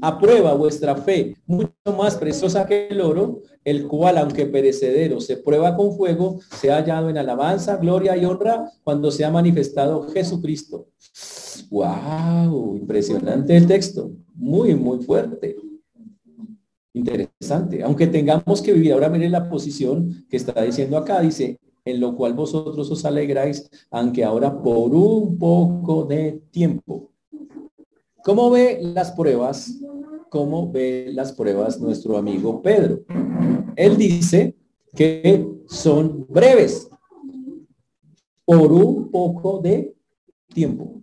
[SPEAKER 1] a prueba vuestra fe, mucho más preciosa que el oro, el cual, aunque perecedero, se prueba con fuego, se ha hallado en alabanza, gloria y honra cuando se ha manifestado Jesucristo. ¡Wow! Impresionante el texto. Muy, muy fuerte. Interesante. Aunque tengamos que vivir, ahora miren la posición que está diciendo acá, dice, en lo cual vosotros os alegráis, aunque ahora por un poco de tiempo. ¿Cómo ve las pruebas? ¿Cómo ve las pruebas nuestro amigo Pedro? Él dice que son breves por un poco de tiempo.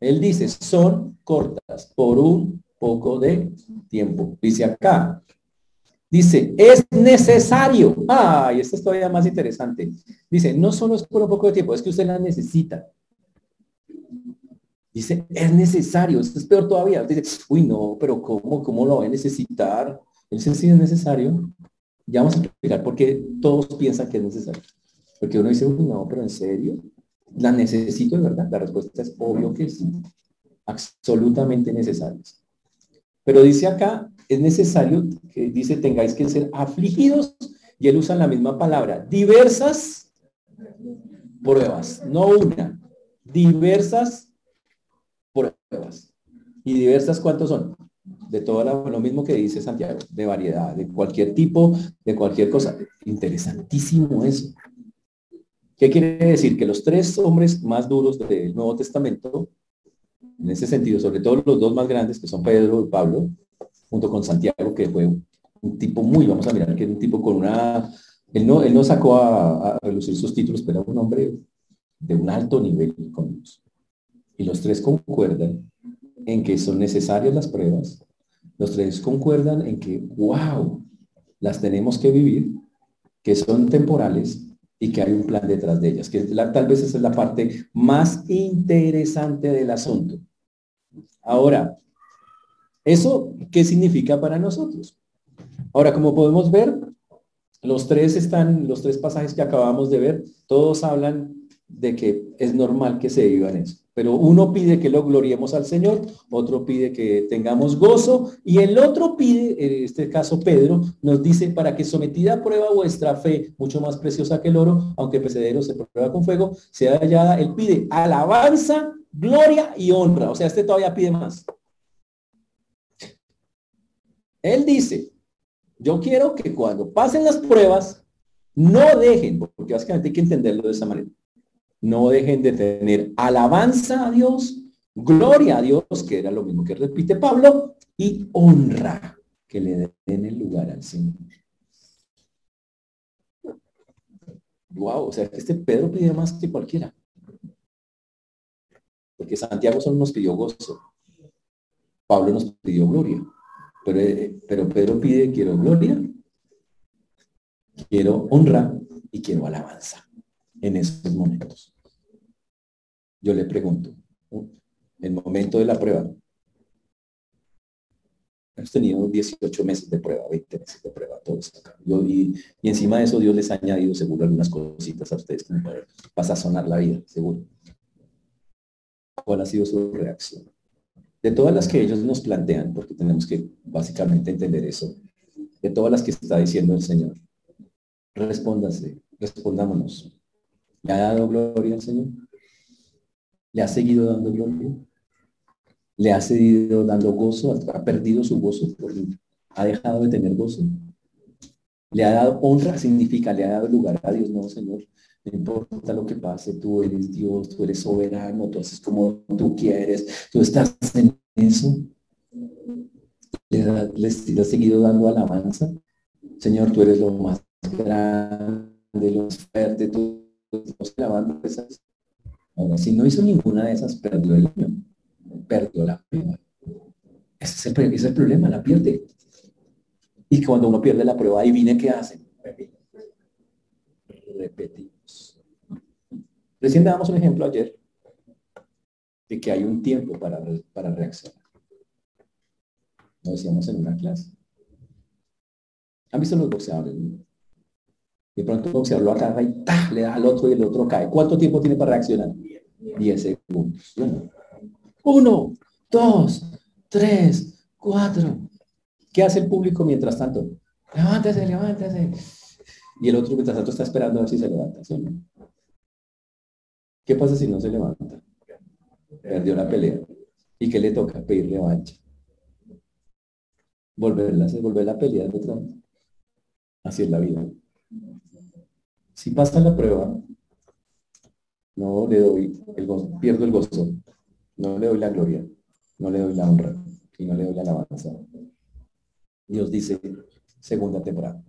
[SPEAKER 1] Él dice, son cortas por un poco de tiempo. Dice acá, dice, es necesario. Ah, y esto es todavía más interesante. Dice, no solo es por un poco de tiempo, es que usted la necesita. Dice, es necesario, esto es peor todavía. Dice, uy, no, pero ¿cómo, cómo lo va a necesitar? Él dice, sí es necesario. Ya vamos a explicar por qué todos piensan que es necesario. Porque uno dice, uy, no, pero ¿en serio? ¿La necesito de verdad? La respuesta es obvio que sí. Absolutamente necesarios. Pero dice acá, es necesario que dice, tengáis que ser afligidos, y él usa la misma palabra, diversas pruebas, no una, diversas pruebas. ¿Y diversas cuántos son? De toda la, lo mismo que dice Santiago, de variedad, de cualquier tipo, de cualquier cosa. Interesantísimo eso. ¿Qué quiere decir? Que los tres hombres más duros del Nuevo Testamento, en ese sentido, sobre todo los dos más grandes, que son Pedro y Pablo, junto con Santiago, que fue un tipo muy, vamos a mirar, que era un tipo con una, él no, él no sacó a, a relucir sus títulos, pero era un hombre de un alto nivel con y los tres concuerdan en que son necesarias las pruebas, los tres concuerdan en que, wow, las tenemos que vivir, que son temporales y que hay un plan detrás de ellas, que tal vez esa es la parte más interesante del asunto. Ahora, ¿eso qué significa para nosotros? Ahora, como podemos ver, los tres están, los tres pasajes que acabamos de ver, todos hablan de que es normal que se vivan eso. Pero uno pide que lo gloriemos al Señor, otro pide que tengamos gozo y el otro pide, en este caso Pedro, nos dice para que sometida a prueba vuestra fe, mucho más preciosa que el oro, aunque perecedero se prueba con fuego, sea hallada, él pide alabanza, gloria y honra. O sea, este todavía pide más. Él dice, yo quiero que cuando pasen las pruebas, no dejen, porque básicamente hay que entenderlo de esa manera no dejen de tener alabanza a Dios, gloria a Dios, que era lo mismo que repite Pablo, y honra, que le den el lugar al Señor. Wow, o sea, que este Pedro pide más que cualquiera. Porque Santiago solo nos pidió gozo. Pablo nos pidió gloria. Pero, pero Pedro pide, quiero gloria, quiero honra y quiero alabanza en esos momentos yo le pregunto, el momento de la prueba, hemos tenido 18 meses de prueba, 20 meses de prueba, todos acá. y, encima de eso Dios les ha añadido seguro algunas cositas a ustedes como para, sonar la vida, seguro. ¿Cuál ha sido su reacción? De todas las que ellos nos plantean, porque tenemos que básicamente entender eso, de todas las que está diciendo el Señor, respóndase, respondámonos. ¿Le ha dado gloria al Señor? le ha seguido dando gloria, le ha seguido dando gozo, ha perdido su gozo, ha dejado de tener gozo. Le ha dado honra, significa, le ha dado lugar a Dios, no, Señor. No importa lo que pase, tú eres Dios, tú eres soberano, tú haces como tú quieres, tú estás en eso. Le, ha seguido dando alabanza. Señor, tú eres lo más grande, lo más fuerte, tú estás alabando esas si no hizo ninguna de esas, perdió el año, perdió la prueba. Ese es, el, problema, la pierde. Y cuando uno pierde la prueba, ahí viene ¿qué hacen? Repetimos. Recién damos un ejemplo ayer de que hay un tiempo para, para reaccionar. Lo decíamos en una clase. ¿Han visto los boxeadores? De pronto un boxeador lo agarra y le da al otro y el otro cae. ¿Cuánto tiempo tiene para reaccionar? 10 segundos. Uno, dos, tres, cuatro. ¿Qué hace el público mientras tanto? Levántese, levántese. Y el otro mientras tanto está esperando a ver si se levanta. ¿Qué pasa si no se levanta? Perdió la pelea. ¿Y qué le toca? Pedir revancha. Volverla, volver a pelear otra vez. Así es la vida. Si pasa la prueba, no le doy el gozo, pierdo el gozo, no le doy la gloria, no le doy la honra y no le doy la alabanza. Dios dice, segunda temporada.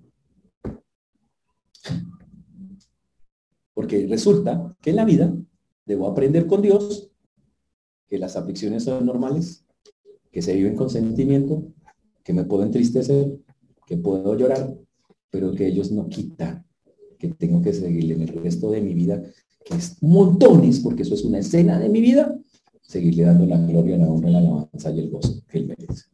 [SPEAKER 1] Porque resulta que en la vida debo aprender con Dios que las aflicciones son normales, que se viven con sentimiento, que me puedo entristecer, que puedo llorar, pero que ellos no quitan que tengo que seguirle en el resto de mi vida, que es montones, porque eso es una escena de mi vida, seguirle dando la gloria, la honra, la alabanza y el gozo que él merece.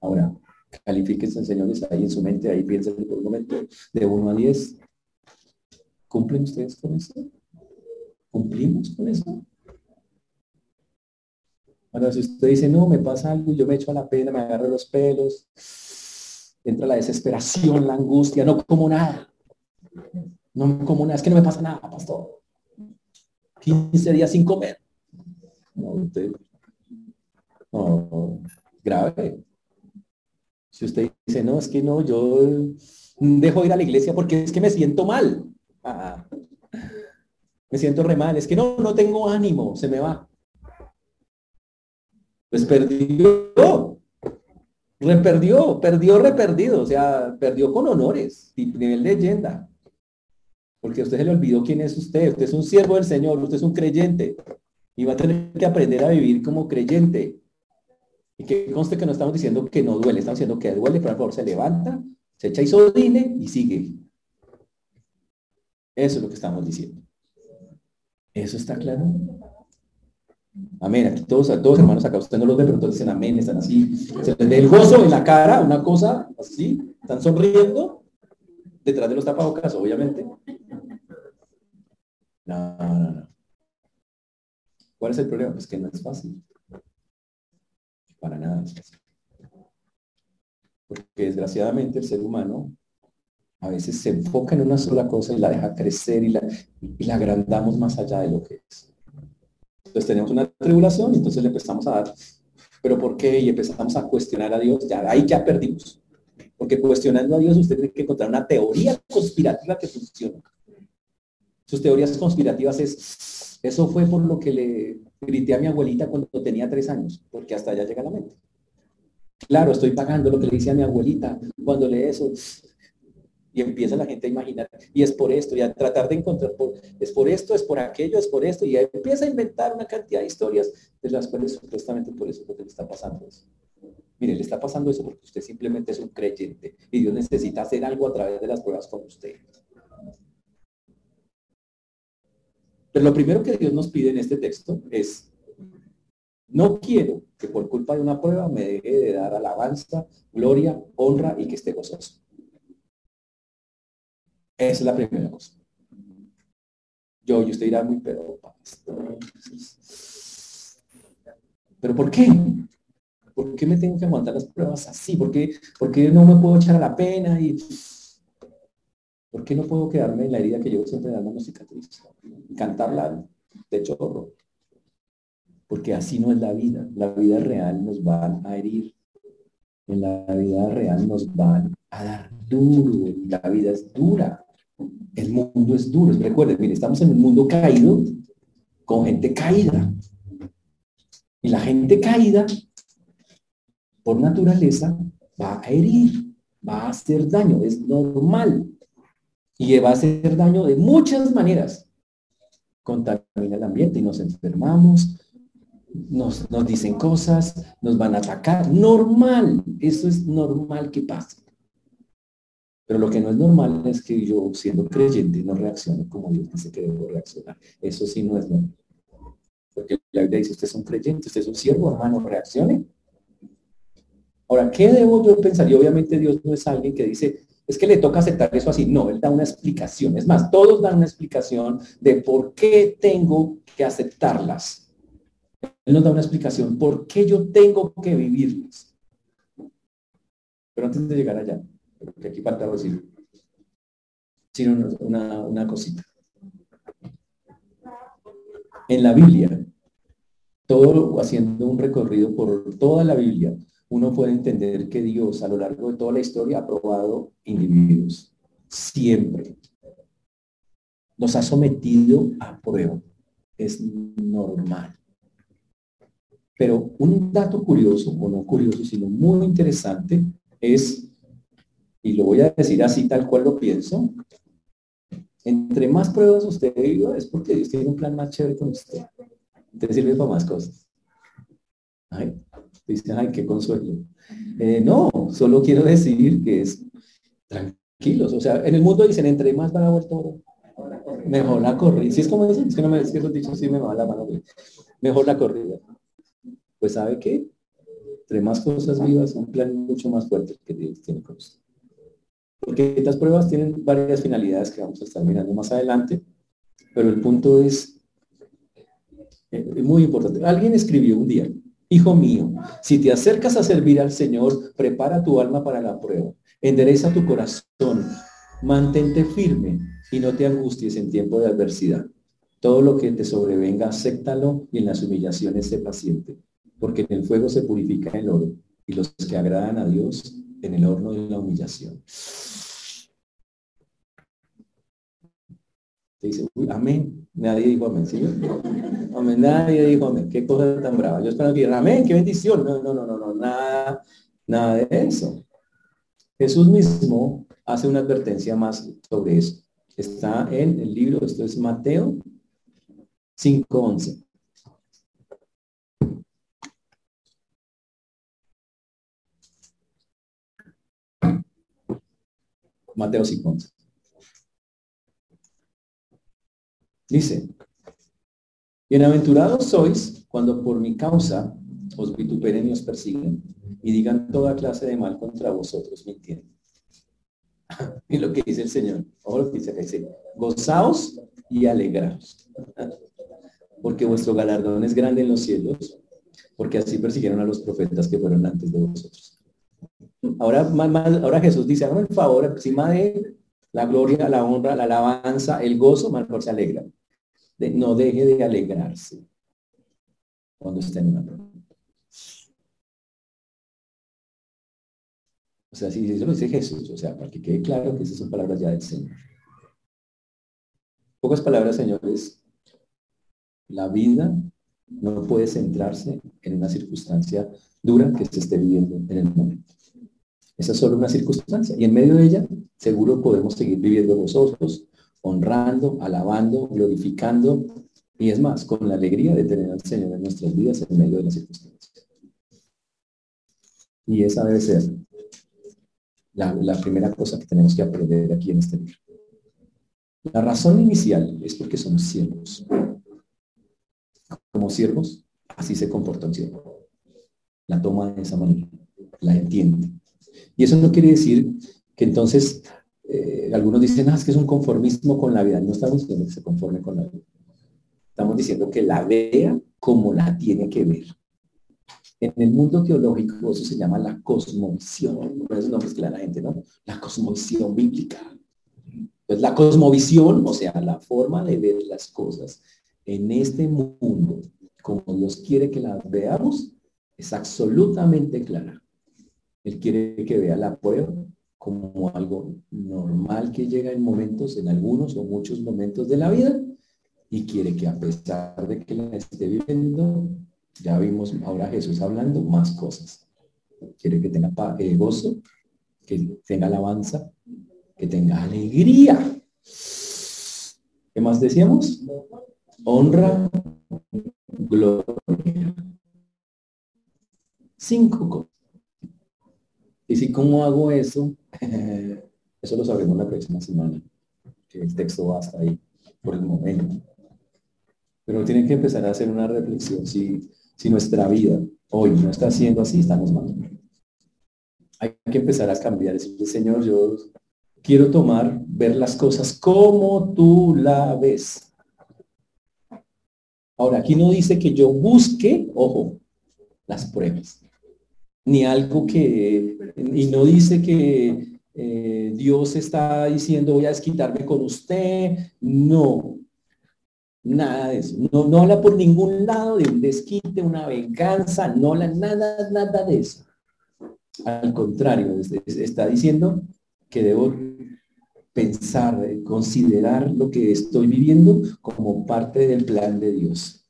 [SPEAKER 1] Ahora, califíquense, señores, ahí en su mente, ahí piensen por un momento, de 1 a 10. ¿Cumplen ustedes con eso? ¿Cumplimos con eso? Ahora, si usted dice, no, me pasa algo, yo me echo la pena, me agarro los pelos, entra la desesperación, la angustia, no como nada. No como nada, es que no me pasa nada, pastor. 15 días sin comer. No, usted, no, grave. Si usted dice, no, es que no, yo dejo ir a la iglesia porque es que me siento mal. Ah, me siento re mal, es que no, no tengo ánimo, se me va. Pues perdió, reperdió, perdió, reperdido, o sea, perdió con honores, nivel leyenda. Porque a usted se le olvidó quién es usted, usted es un siervo del Señor, usted es un creyente y va a tener que aprender a vivir como creyente. Y que conste que no estamos diciendo que no duele, estamos diciendo que duele, pero por favor se levanta, se echa isodine y sigue. Eso es lo que estamos diciendo. ¿Eso está claro? Amén. Aquí todos, todos hermanos acá, usted no los ve, pero todos dicen amén, están así. Se les ve el gozo en la cara, una cosa así, están sonriendo, detrás de los tapabocas, obviamente. No, no, no. ¿Cuál es el problema? Pues que no es fácil. Para nada es fácil. Porque desgraciadamente el ser humano a veces se enfoca en una sola cosa y la deja crecer y la agrandamos más allá de lo que es. Entonces tenemos una tribulación y entonces le empezamos a dar, pero ¿por qué? Y empezamos a cuestionar a Dios, ya ahí ya perdimos. Porque cuestionando a Dios usted tiene que encontrar una teoría conspirativa que funcione. Sus teorías conspirativas es, eso fue por lo que le grité a mi abuelita cuando tenía tres años, porque hasta allá llega la mente. Claro, estoy pagando lo que le dice a mi abuelita cuando lee eso. Y empieza la gente a imaginar, y es por esto, y a tratar de encontrar, es por esto, es por aquello, es por esto, y empieza a inventar una cantidad de historias de las cuales supuestamente por eso es lo que le está pasando eso. Mire, le está pasando eso porque usted simplemente es un creyente y Dios necesita hacer algo a través de las pruebas con usted. Pero lo primero que Dios nos pide en este texto es, no quiero que por culpa de una prueba me deje de dar alabanza, gloria, honra y que esté gozoso. Esa es la primera cosa. Yo, y usted dirá muy, pero ¿Pero por qué? ¿Por qué me tengo que aguantar las pruebas así? ¿Por qué, no me puedo echar a la pena? y ¿Por qué no puedo quedarme en la herida que llevo siempre dando una cicatriz? Y cantarla de chorro. Porque así no es la vida. La vida real nos va a herir. En la vida real nos van a dar duro. La vida es dura. El mundo es duro. Recuerden, mire, estamos en un mundo caído con gente caída. Y la gente caída, por naturaleza, va a herir, va a hacer daño, es normal. Y va a hacer daño de muchas maneras. Contamina el ambiente y nos enfermamos, nos, nos dicen cosas, nos van a atacar. Normal, eso es normal que pase. Pero lo que no es normal es que yo, siendo creyente, no reaccione como Dios dice que debo reaccionar. Eso sí no es normal. Porque la Biblia dice, usted es un creyente, usted es un siervo, hermano, reaccione. Ahora, ¿qué debo yo pensar? Y obviamente Dios no es alguien que dice, es que le toca aceptar eso así. No, Él da una explicación. Es más, todos dan una explicación de por qué tengo que aceptarlas. Él nos da una explicación por qué yo tengo que vivirlas. Pero antes de llegar allá, porque aquí falta decir, sino una, una cosita. En la Biblia, todo haciendo un recorrido por toda la Biblia, uno puede entender que Dios a lo largo de toda la historia ha probado individuos. Siempre. Los ha sometido a prueba. Es normal. Pero un dato curioso, o no curioso, sino muy interesante, es, y lo voy a decir así tal cual lo pienso, entre más pruebas usted viva es porque Dios tiene un plan más chévere con usted. Te sirve para más cosas. Ay, dice, ay, qué consuelo. Eh, no, solo quiero decir que es tranquilos. O sea, en el mundo dicen, entre más van mejor la corrida. Si es como dicen, es que no me es que esos dichos sí me va la mano. Mejor la corrida. Pues sabe qué? Entre más cosas vivas, un plan mucho más fuerte que Dios tiene con usted. Porque estas pruebas tienen varias finalidades que vamos a estar mirando más adelante, pero el punto es, eh, muy importante. Alguien escribió un día, Hijo mío, si te acercas a servir al Señor, prepara tu alma para la prueba, endereza tu corazón, mantente firme y no te angusties en tiempo de adversidad. Todo lo que te sobrevenga, acéptalo y en las humillaciones sé paciente, porque en el fuego se purifica el oro y los que agradan a Dios en el horno de la humillación. dice, uy, amén. Nadie dijo amén, ¿sí? Amén, nadie dijo amén. Qué cosa tan brava. Yo espero que amén, qué bendición. No, no, no, no, no, nada, nada de eso. Jesús mismo hace una advertencia más sobre eso. Está en el libro, esto es Mateo 5.11. Mateo 5.11. Dice, bienaventurados sois cuando por mi causa os vituperen y os persiguen y digan toda clase de mal contra vosotros mintiendo. <laughs> y lo que dice el Señor, o lo que dice dice, gozaos y alegraos, <laughs> porque vuestro galardón es grande en los cielos, porque así persiguieron a los profetas que fueron antes de vosotros. Ahora, ahora Jesús dice, hagan el favor, encima de la gloria, la honra, la alabanza, el gozo, mejor se alegra no deje de alegrarse cuando esté en una prueba. O sea, si eso lo dice Jesús, o sea, para que quede claro que esas son palabras ya del Señor. Pocas palabras, señores. La vida no puede centrarse en una circunstancia dura que se esté viviendo en el momento. Esa es solo una circunstancia. Y en medio de ella, seguro podemos seguir viviendo nosotros, honrando, alabando, glorificando, y es más, con la alegría de tener al Señor en nuestras vidas en medio de las circunstancias. Y esa debe ser la, la primera cosa que tenemos que aprender aquí en este libro. La razón inicial es porque somos siervos. Como siervos, así se comporta un siervo. La toma de esa manera, la entiende. Y eso no quiere decir que entonces eh, algunos dicen, ah, es que es un conformismo con la vida. No estamos diciendo que se conforme con la vida. Estamos diciendo que la vea como la tiene que ver. En el mundo teológico eso se llama la cosmovisión. Por eso no que la gente, ¿no? La cosmovisión bíblica. Pues la cosmovisión, o sea, la forma de ver las cosas en este mundo, como Dios quiere que las veamos, es absolutamente clara. Él quiere que vea la prueba, como algo normal que llega en momentos, en algunos o muchos momentos de la vida, y quiere que a pesar de que la esté viviendo, ya vimos ahora Jesús hablando más cosas. Quiere que tenga eh, gozo, que tenga alabanza, que tenga alegría. ¿Qué más decíamos? Honra, gloria. Cinco. Y si cómo hago eso, <laughs> eso lo sabremos la próxima semana, el texto va hasta ahí por el momento. Pero tienen que empezar a hacer una reflexión. Si, si nuestra vida hoy no está siendo así, estamos mal. Hay que empezar a cambiar. Decirle, Señor, yo quiero tomar, ver las cosas como tú la ves. Ahora, aquí no dice que yo busque, ojo, las pruebas, ni algo que, y no dice que eh, Dios está diciendo voy a desquitarme con usted, no, nada de eso, no, no habla por ningún lado de un desquite, una venganza, no habla nada, nada de eso. Al contrario, está diciendo que debo pensar, considerar lo que estoy viviendo como parte del plan de Dios.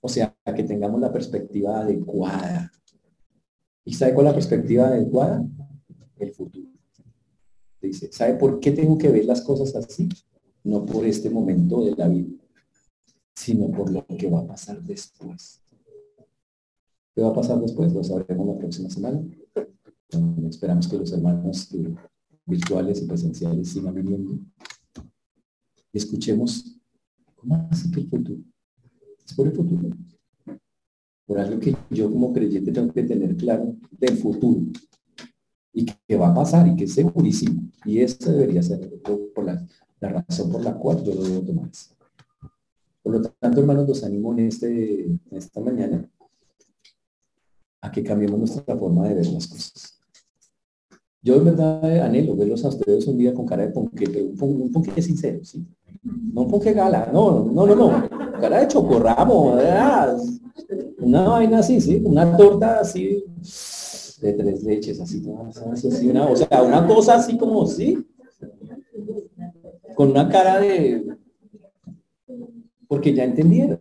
[SPEAKER 1] O sea, que tengamos la perspectiva adecuada. ¿Y sabe cuál es la perspectiva adecuada? El futuro. Dice, ¿sabe por qué tengo que ver las cosas así? No por este momento de la vida, sino por lo que va a pasar después. ¿Qué va a pasar después? Lo sabremos la próxima semana. Esperamos que los hermanos virtuales y presenciales sigan viniendo. Escuchemos, ¿cómo hace que el futuro? Es por el futuro. Por algo que yo como creyente tengo que tener claro del futuro. Y que va a pasar y que es segurísimo. Y eso debería ser por la, razón por la cual yo lo debo tomar. Por lo tanto, hermanos, los animo en, este, esta mañana a que cambiemos nuestra forma de ver las cosas. Yo en verdad anhelo verlos a ustedes un día con cara de ponque, pero un, un sincero, ¿sí? No un ponque gala, no, no, no, no. Cara de chocorramo. Una vaina así, ¿sí? Una torta así de tres leches, así, así una, o sea, una cosa así como, ¿sí? Con una cara de... Porque ya entendieron.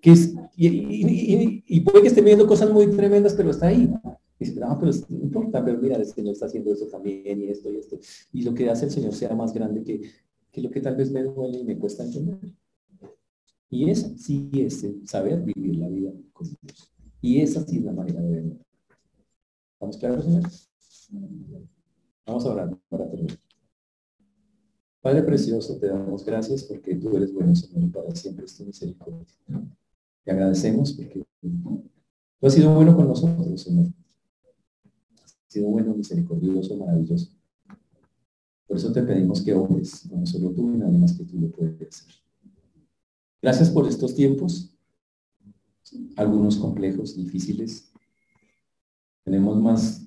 [SPEAKER 1] Que es, y, puede que estén viendo cosas muy tremendas, pero está ahí. Dice, no, pero no importa, pero mira, el Señor está haciendo eso también y esto y esto. Y lo que hace el Señor sea más grande que, que lo que tal vez me duele y me cuesta entender. Y esa sí es saber vivir la vida con Dios. Y esa sí es la manera de verlo. ¿Estamos claros, Señor? Vamos a orar para terminar. Padre precioso, te damos gracias porque tú eres bueno, Señor, para siempre es tu misericordia. Te agradecemos porque tú has sido bueno con nosotros, Señor sido bueno, misericordioso, maravilloso. Por eso te pedimos que obres, no solo tú y nadie más que tú lo puedes hacer. Gracias por estos tiempos, algunos complejos, difíciles. Tenemos más,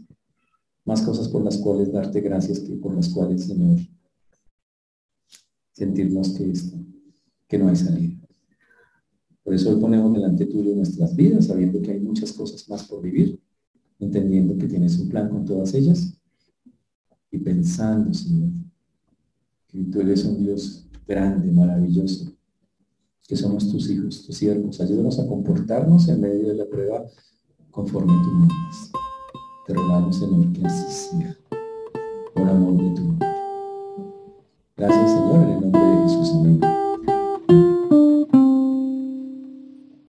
[SPEAKER 1] más cosas por las cuales darte gracias que por las cuales, Señor, sentirnos que, que no hay salida. Por eso hoy ponemos delante tuyo nuestras vidas, sabiendo que hay muchas cosas más por vivir entendiendo que tienes un plan con todas ellas y pensando, Señor, que tú eres un Dios grande, maravilloso, que somos tus hijos, tus siervos. Ayúdanos a comportarnos en medio de la prueba conforme tú mandas. Te rogamos, Señor, que así sea, por amor de tu nombre. Gracias, Señor, en el nombre de Jesús. Amén.